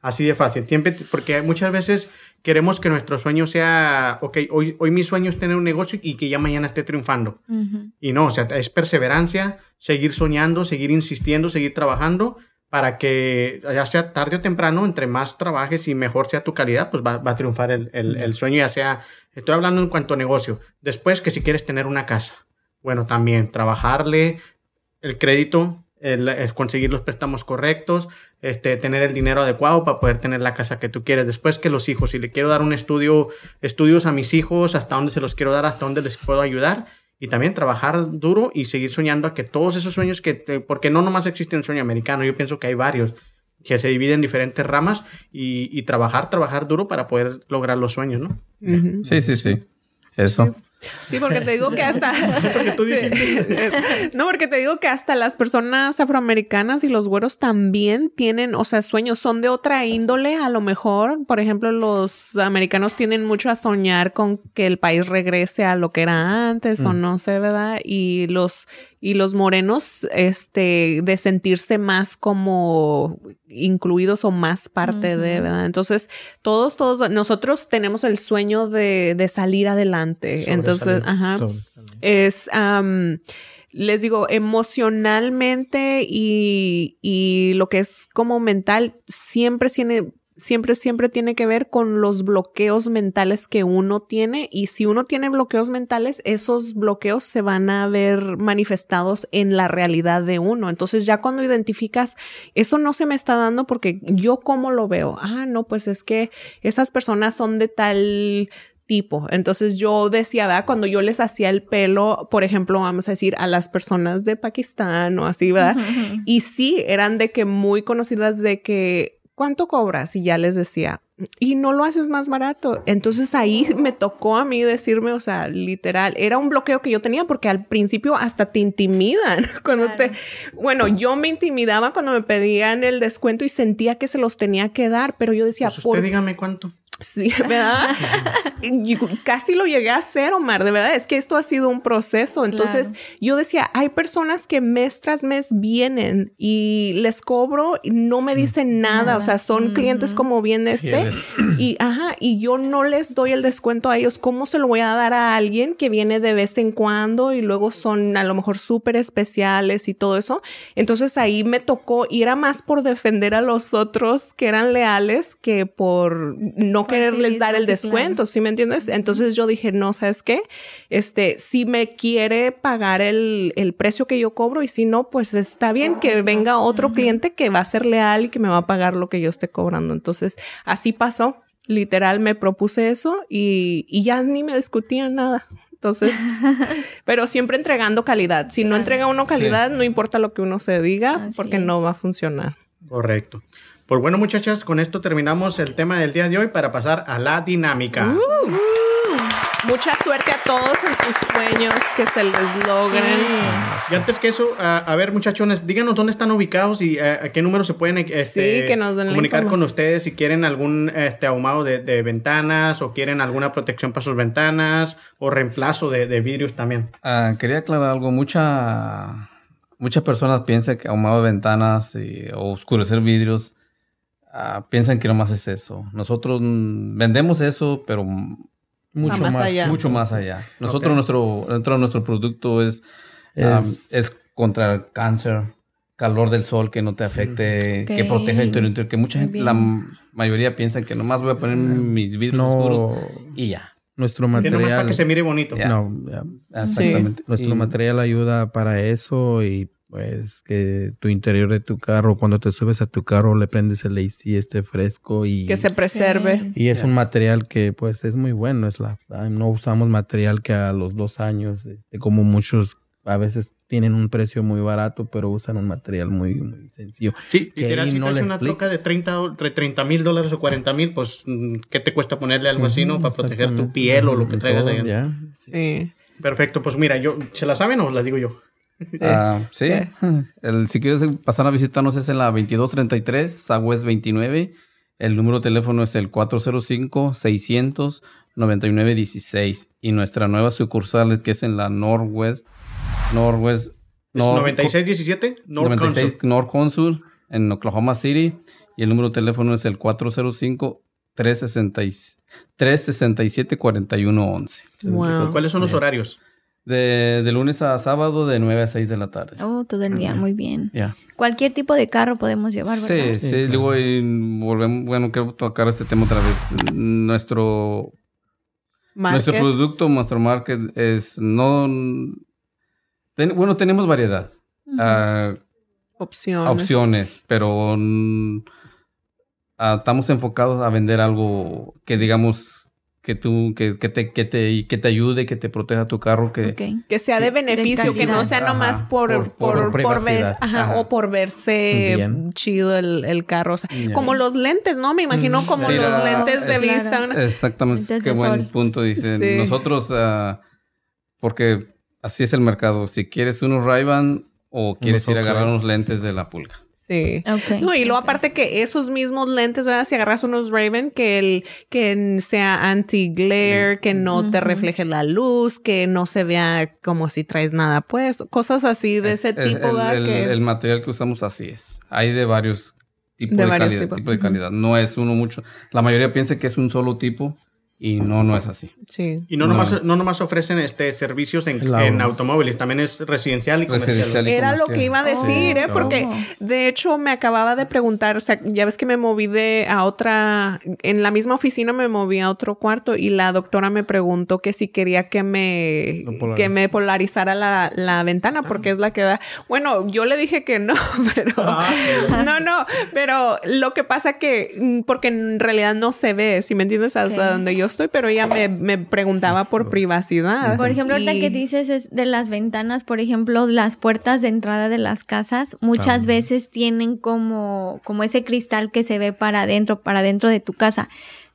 C: Así de fácil. Porque muchas veces queremos que nuestro sueño sea, ok, hoy, hoy mi sueño es tener un negocio y que ya mañana esté triunfando. Y no, o sea, es perseverancia, seguir soñando, seguir insistiendo, seguir trabajando para que ya sea tarde o temprano, entre más trabajes y mejor sea tu calidad, pues va, a triunfar el, el, sueño, ya sea, estoy hablando en cuanto a negocio. Después que si quieres tener una casa, bueno, también trabajarle el crédito, el, conseguir los préstamos correctos, este, tener el dinero adecuado para poder tener la casa que tú quieres. Después que los hijos, si le quiero dar un estudio, estudios a mis hijos, hasta dónde se los quiero dar, hasta dónde les puedo ayudar. Y también trabajar duro y seguir soñando a que todos esos sueños que, porque no nomás existe un sueño americano, yo pienso que hay varios que se dividen en diferentes ramas y, trabajar, trabajar duro para poder lograr los sueños, ¿no?
E: Sí, sí, sí. Eso.
D: Sí, porque te digo que hasta. no, porque te digo que hasta las personas afroamericanas y los güeros también tienen, o sea, sueños, son de otra índole, a lo mejor. Por ejemplo, los americanos tienen mucho a soñar con que el país regrese a lo que era antes, o mm. no sé, ¿verdad? Y los y los morenos, este, de sentirse más como incluidos o más parte de, ¿verdad? Entonces, todos, todos, nosotros tenemos el sueño de, de salir adelante. Entonces, ajá, es, les digo, emocionalmente y, y lo que es como mental, siempre tiene, siempre, siempre tiene que ver con los bloqueos mentales que uno tiene y si uno tiene bloqueos mentales, esos bloqueos se van a ver manifestados en la realidad de uno. Entonces ya cuando identificas, eso no se me está dando porque yo cómo lo veo, ah, no, pues es que esas personas son de tal tipo. Entonces yo decía, ¿verdad? Cuando yo les hacía el pelo, por ejemplo, vamos a decir, a las personas de Pakistán o así, ¿verdad? Y sí, eran de que muy conocidas de que ¿cuánto cobras? Y ya les decía, y no lo haces más barato. Entonces ahí me tocó a mí decirme, o sea, literal, era un bloqueo que yo tenía porque al principio hasta te intimidan. Cuando te, bueno, yo me intimidaba cuando me pedían el descuento y sentía que se los tenía que dar, pero yo decía,
C: pues usted dígame cuánto.
D: Sí, ¿verdad? casi lo llegué a hacer, Omar, de verdad, es que esto ha sido un proceso. Entonces, yo decía, hay personas que mes tras mes vienen y les cobro y no me dicen nada, o sea, son clientes como bien este y ajá, y yo no les doy el descuento a ellos, ¿cómo se lo voy a dar a alguien que viene de vez en cuando y luego son a lo mejor súper especiales y todo eso? Entonces, ahí me tocó y era más por defender a los otros que eran leales que por no quererles dar el descuento, ¿sí me entiendes? Entonces yo dije, no, ¿sabes qué? Este, si me quiere pagar el, el precio que yo cobro y si no, pues está bien que venga otro cliente que va a ser leal y que me va a pagar lo que yo esté cobrando. Entonces, así pasó. Literal, me propuse eso y, y ya ni me discutían nada. Entonces, pero siempre entregando calidad. Si no entrega uno calidad, no importa lo que uno se diga,
A: Así
D: porque
A: es.
D: no va a funcionar.
C: Correcto. Pues bueno, muchachas, con esto terminamos el tema del día de hoy para pasar a la dinámica.
D: Uh. Mucha suerte a todos en sus sueños, que se les logren.
C: Y antes que eso, a, a ver, muchachones, díganos dónde están ubicados y eh, a qué número se pueden este,
D: Sí, que nos den la
C: comunicar con ustedes si quieren algún este, ahumado de, de ventanas o quieren alguna protección para sus ventanas o reemplazo de, de vidrios también.
E: Ah, quería aclarar algo. Mucha, muchas personas piensan que ahumado de ventanas y- o oscurecer vidrios ah, piensan que nomás es eso. Nosotros mm, vendemos eso, pero mm,
B: Mucho
D: más
B: más.
D: allá.
E: mucho más allá. Nosotros,
C: Ok.
E: nuestro, dentro de nuestro producto es,
B: Es-
E: es contra el cáncer, calor del sol que no te afecte, que
A: Ok.
E: proteja el interior, que mucha gente,
A: bien.
E: la mayoría piensa que nomás voy a poner mis vidrios oscuros
B: No,
E: y ya.
B: nuestro
C: Que nomás para
B: material.
C: que se mire bonito.
E: Ya.
B: No, ya.
E: Exactamente.
B: Nuestro
E: Y-
B: material ayuda para eso y pues que tu interior de tu carro, cuando te subes a tu carro, le prendes el AC, esté fresco y...
D: Que se preserve.
B: Y es un material que pues es muy bueno, es la no usamos material que a los dos años, este, como muchos a veces tienen un precio muy barato, pero usan un material muy, muy sencillo.
C: Sí,
B: Que
C: literal, si
B: no
C: traes una troca de 30 o- entre 30 mil dólares o 40 mil, pues, ¿qué te cuesta ponerle algo así, no? Para proteger tu piel o lo que traigas
B: todo,
C: ahí.
B: ya.
D: Sí.
C: Perfecto, pues mira, yo, ¿se la saben o la digo yo?
E: Ah, sí. Si quieres pasar a visitarnos es en la 2233, Southwest 29. El número de teléfono es el 405-600-9916. Y nuestra nueva sucursal que es en la Northwest. Northwest.
C: ¿Es
E: Nor-
C: 9617? North
E: 96
C: Consul.
E: North Consul en Oklahoma City. Y el número de teléfono es el 405 367 4111
D: Wow.
C: ¿Cuáles son los horarios?
E: De, de lunes a sábado de 9 a 6 de la tarde.
A: Oh, todo el día, muy bien. Cualquier tipo de carro podemos llevar, ¿verdad?
E: Sí, sí,
B: Sí, claro.
E: luego y volvemos, bueno, quiero tocar este tema otra vez. Nuestro, nuestro producto, nuestro market es no... ten- bueno, tenemos variedad, ah,
D: Opciones.
E: opciones, pero ah, estamos enfocados a vender algo que digamos que tú, que, que te, que te, que te ayude, que te proteja tu carro, que...
D: Que sea de beneficio, que no sea nomás
E: Ajá,
D: por,
B: por-
D: por,
B: por
D: por, ver-
B: privacidad.
D: ajá,
E: Ajá.
D: o por verse
B: Bien.
D: chido el, el carro. O sea,
E: Ya.
D: Como los lentes, ¿no? Me imagino
B: Mm,
D: como
E: Mira,
D: los lentes de
E: es-
D: vista.
E: Exactamente, qué buen
A: sol.
E: punto dicen.
D: Sí.
E: Nosotros, ah, porque así es el mercado. Si quieres unos Ray-Ban o quieres ir a agarrar unos lentes de la pulga.
D: Sí.
A: Ok,
D: No, y luego aparte que esos mismos lentes, ¿verdad? Si agarras unos Raven, que el que sea anti-glare, que no te refleje la luz, que no se vea como si traes nada puesto, cosas así de
E: Es-
D: ese
E: es-
D: tipo,
E: el,
D: ¿verdad?
E: el-
D: Que-
E: el material que usamos así es. Hay de varios tipos
D: De
E: de,
D: varios
E: calidad,
D: tipos.
E: tipo de calidad. No es uno mucho. La mayoría piensa que es un solo tipo y no, no es así.
D: Sí.
C: Y no,
E: No.
C: Nomás, no nomás ofrecen este servicios en, automóviles, también es residencial y comercial.
E: Residencial y
D: Era lo que iba a decir,
B: Oh,
D: ¿eh? Porque de hecho me acababa de preguntar, o sea, ya ves que me moví de a otra, en la misma oficina me moví a otro cuarto y la doctora me preguntó que si quería que me, que me polarizara la, la ventana porque es la que da. Bueno, yo le dije que no, pero
C: Ah,
D: no, no, pero lo que pasa que, mm, porque en realidad no se ve, si me entiendes, hasta donde yo estoy, pero ella me, me preguntaba por privacidad.
A: Por ejemplo, ahorita
D: Y-
A: que dices es de las ventanas, por ejemplo, las puertas de entrada de las casas, muchas
B: También.
A: veces tienen como, como ese cristal que se ve para adentro, para adentro de tu casa.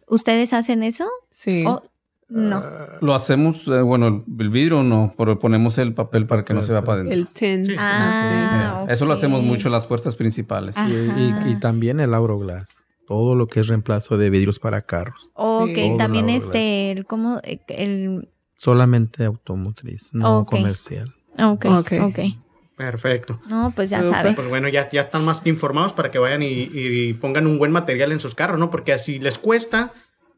A: ¿Ustedes hacen eso?
D: Sí.
A: ¿O no?
E: Lo hacemos, eh, bueno, el, vidrio no, pero ponemos el papel para que no se vea para adentro.
D: El tint.
C: Sí.
A: Ah,
E: Eh, Eso lo hacemos mucho en las puertas principales.
A: Ah.
B: Y, y también el Auroglass. Todo lo que es reemplazo de vidrios para carros.
A: Ok,
D: Sí.
A: también este, el, ¿cómo? El,
B: Solamente automotriz, no comercial.
A: ok,
D: Ok.
A: ok.
C: Perfecto.
A: No, pues ya
D: Súper.
A: sabe.
C: Pues bueno, ya, ya están más que informados para que vayan y, y pongan un buen material en sus carros, ¿no? Porque así les cuesta,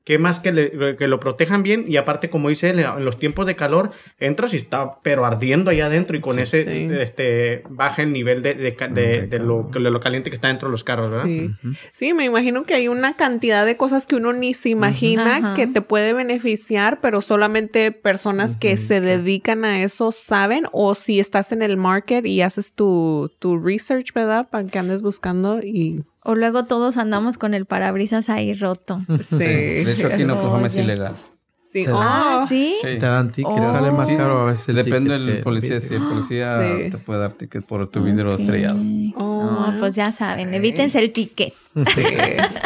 C: ¿qué más que, le- que lo protejan bien? Y aparte, como dice, él, en los tiempos de calor, entras y está pero ardiendo allá adentro y con
E: Sí,
C: ese,
D: sí.
C: este, baja el nivel de, de, ca- de- de lo, de lo caliente que está dentro de los carros, ¿verdad?
D: Sí. Sí, me imagino que hay una cantidad de cosas que uno ni se imagina que te puede beneficiar, pero solamente personas que se dedican a eso saben o si estás en el market y haces tu, tu research, ¿verdad? Para que andes buscando y...
A: O luego todos andamos con el parabrisas ahí roto.
D: Sí.
E: De hecho, aquí en Oklahoma es ilegal.
D: Sí.
B: Te-
D: Oh,
A: Ah, ¿sí?
E: Sí.
B: Te dan ticket,
A: Oh.
B: sale más caro a veces. el
E: Depende del policía. Si el policía
D: Sí.
E: te puede dar ticket por tu vidrio
A: Ok.
E: estrellado.
D: Oh.
A: No, pues ya saben, evítense el ticket.
D: Sí.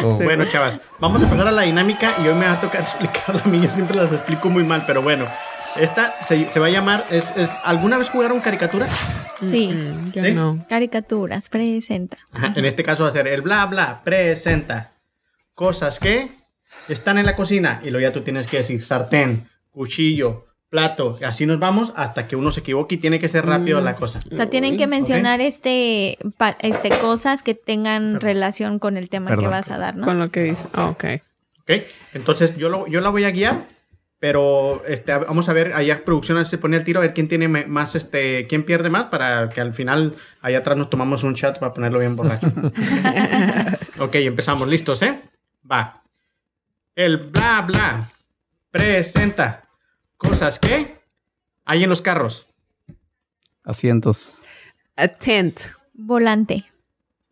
E: Oh.
D: Sí.
C: Bueno, chavas, vamos a pasar a la dinámica y hoy me va a tocar explicarla a mí. Yo siempre las explico muy mal, pero bueno. Esta se, se va a llamar. Es, es- ¿Alguna vez jugaron caricatura?
A: Sí.
D: Mm, yo
C: ¿Sí?
D: no.
A: Caricaturas, presenta.
C: Ajá, En este caso va a ser el bla bla, presenta cosas que están en la cocina y luego ya tú tienes que decir sartén, cuchillo, plato, y así nos vamos hasta que uno se equivoque y tiene que ser rápido la cosa.
A: O sea, tienen que mencionar este, pa- este cosas que tengan relación con el tema que vas a dar, ¿no?
D: Con lo que dice. Oh, ok.
C: ¿Ok? Entonces yo, lo- yo la voy a guiar, pero este, vamos a ver, allá producción se pone el tiro a ver quién tiene más, este, quién pierde más para que al final allá atrás nos tomamos un chat para ponerlo bien borracho. ok, empezamos, listos, ¿eh? Va. El bla bla presenta cosas que hay en los carros.
E: Asientos.
D: A tent.
A: Volante.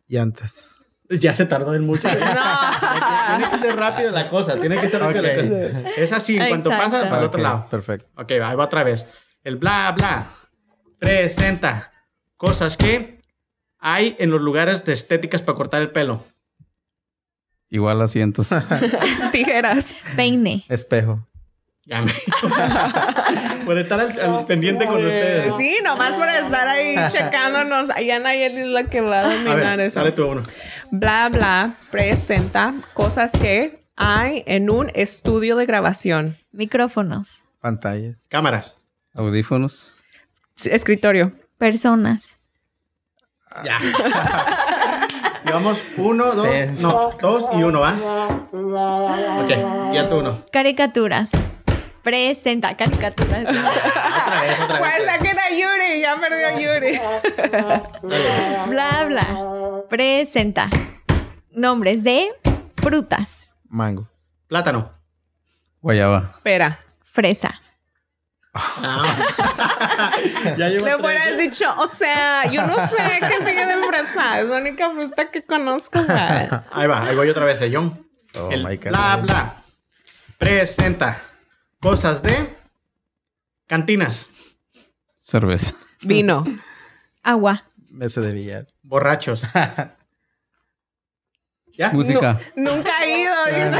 B: Llantas.
C: Ya se tardó en mucho. Tiene que ser rápido la cosa, tiene que ser rápido la cosa. Es así, en cuanto pasa, para el otro
B: Ok,
C: lado.
B: Perfecto.
C: Ok, ahí va otra vez. El bla bla presenta cosas que hay en los lugares de estéticas para cortar el pelo.
E: Igual asientos.
D: Tijeras.
A: Peine.
B: Espejo.
C: Ya me... Por estar al, al pendiente con ustedes.
D: Sí, nomás por estar ahí checándonos. Allá Nayeli es la que va a
C: A
D: dominar
C: ver,
D: eso.
C: sale tú uno.
D: Bla, bla, presenta cosas que hay en un estudio de grabación.
A: Micrófonos.
B: Pantallas.
C: Cámaras.
E: Audífonos.
D: Sí, Escritorio.
A: Personas.
C: Ya. Llevamos uno, dos,
B: Tenso.
C: no, dos y uno, ¿va? Ok, ya tú uno.
A: Caricaturas. Presenta caricaturas.
C: Otra vez, otra
D: Pues
C: vez.
D: saquen a Yuri, ya perdió a Yuri.
A: bla, bla. Presenta nombres de frutas.
B: Mango.
C: Plátano.
E: Guayaba.
D: Espera.
A: Fresa.
C: Ah. ya llevo
D: Le hubieras dicho, o sea, yo no sé qué sigue de fresa. Es la única fruta que conozco. güey.
C: Ahí va, ahí voy otra vez, ¿eh, John?
B: Oh,
C: El
B: my
C: bla
B: God.
C: bla presenta cosas de cantinas,
E: Cerveza.
D: Vino.
A: Agua.
B: Mesa de billar.
C: borrachos. ¿Ya?
E: Música.
D: Nu- nunca he ido, dice.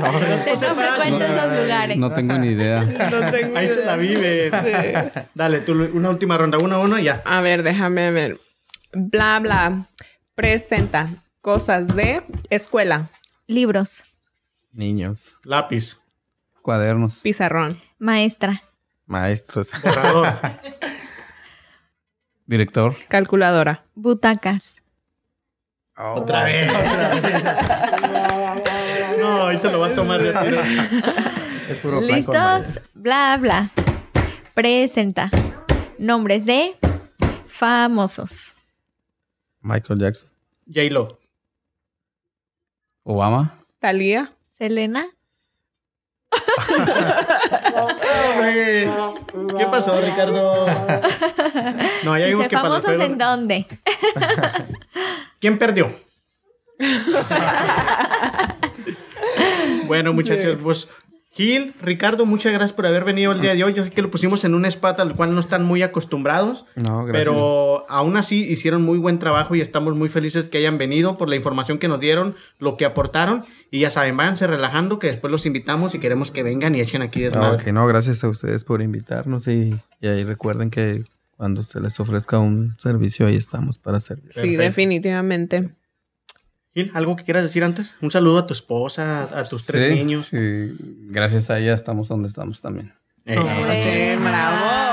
A: No frecuento esos lugares.
E: No tengo ni idea.
D: No tengo
C: Ahí se
D: idea.
C: la vive.
D: Sí.
C: Dale, tú una última ronda, uno a uno y ya.
D: A ver, déjame ver. Bla, bla. Presenta cosas de escuela.
A: Libros.
B: Niños.
C: Lápiz,
E: Cuadernos.
D: Pizarrón.
A: Maestra.
B: Maestros.
C: borrador,
E: Director.
D: Calculadora.
A: Butacas.
B: Oh,
C: otra vez. No, ahorita lo va a tomar de tiro.
B: Es puro
A: ¿Listos? Bla, bla. Presenta nombres de famosos.
B: Michael Jackson.
C: J-Lo.
E: Obama.
D: Talía.
A: Selena.
C: ¿Qué pasó, Ricardo? No, ya vimos que para
A: ¿famosos en dónde?
C: ¿Quién perdió? bueno, muchachos, pues Gil, Ricardo, muchas gracias por haber venido el día de hoy. Yo sé que lo pusimos en un spot al cual no están muy acostumbrados,
B: No, gracias.
C: pero aún así hicieron muy buen trabajo y estamos muy felices que hayan venido por la información que nos dieron, lo que aportaron. Y ya saben, váyanse relajando que después los invitamos y queremos que vengan y echen aquí desmadre.
B: ok, no, gracias a ustedes por invitarnos y, y ahí recuerden que cuando se les ofrezca un servicio, ahí estamos para servir.
D: Sí,
C: Perfecto.
D: definitivamente.
C: Gil, ¿algo que quieras decir antes? Un saludo a tu esposa, a tus tres
E: Sí,
C: niños.
E: sí. Gracias a ella estamos donde estamos también.
C: Eh,
D: Sí, bravo.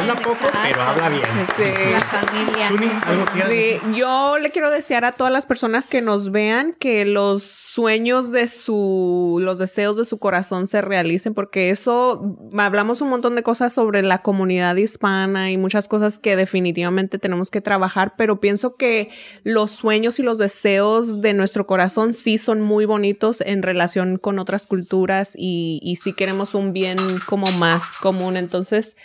C: Habla poco,
A: exacto.
C: pero habla bien.
D: Sí.
A: La familia.
D: Yo le quiero desear a todas las personas que nos vean que los sueños de su, los deseos de su corazón se realicen, porque eso, hablamos un montón de cosas sobre la comunidad hispana y muchas cosas que definitivamente tenemos que trabajar, pero pienso que los sueños y los deseos de nuestro corazón sí son muy bonitos en relación con otras culturas y, y sí queremos un bien como más común. Entonces,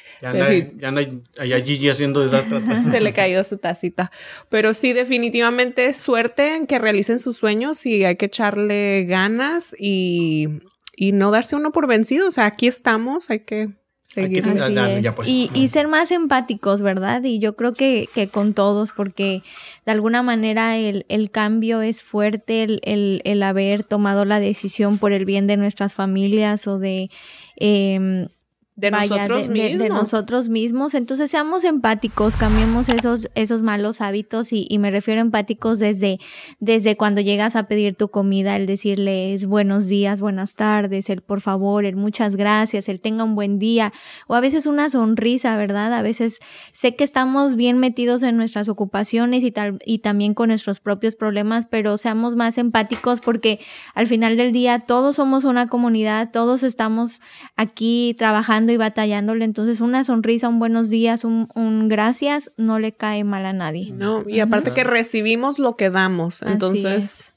C: Ya ya anda allá Gigi haciendo desastre
D: se le cayó su tacita. Pero sí, definitivamente suerte en que realicen sus sueños y hay que echarle ganas y, y no darse uno por vencido. O sea, aquí estamos, hay que seguir.
A: Así
C: Ya,
A: es.
C: ya, pues.
A: y, y ser más empáticos, ¿verdad? Y yo creo que, que con todos, porque de alguna manera el, el cambio es fuerte, el, el, el haber tomado la decisión por el bien de nuestras familias o de... em,
D: De
A: vaya,
D: nosotros
A: de, de-
D: mismos.
A: de nosotros mismos. Entonces seamos empáticos, cambiemos esos, esos malos hábitos y, y me refiero a empáticos desde, desde cuando llegas a pedir tu comida, el decirles buenos días, buenas tardes, el por favor, el muchas gracias, el tenga un buen día o a veces una sonrisa, ¿verdad? A veces sé que estamos bien metidos en nuestras ocupaciones y, tal, y también con nuestros propios problemas, pero seamos más empáticos porque al final del día todos somos una comunidad, todos estamos aquí trabajando y batallándole, entonces una sonrisa, un buenos días, un, un gracias no le cae mal a nadie.
D: No, y aparte que recibimos lo que damos.
A: Así
D: Entonces.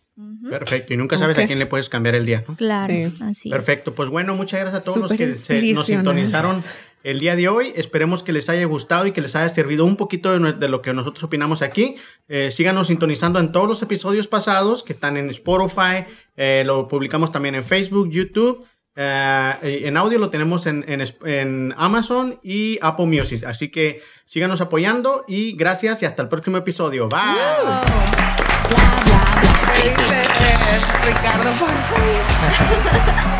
C: Perfecto. Y nunca sabes a quién le puedes cambiar el día, ¿no?
A: Claro,
D: Sí.
A: así es.
C: Perfecto. Pues bueno, muchas gracias a todos los que se- nos sintonizaron el día de hoy. Esperemos que les haya gustado y que les haya servido un poquito de lo que nosotros opinamos aquí. Eh, síganos sintonizando en todos los episodios pasados que están en Spotify. eh, lo publicamos también en Facebook, YouTube. Eh, en audio lo tenemos en, en es- en Amazon y Apple Music. Así que síganos apoyando y gracias y hasta el próximo episodio. Bye.
D: Ricardo, por favor.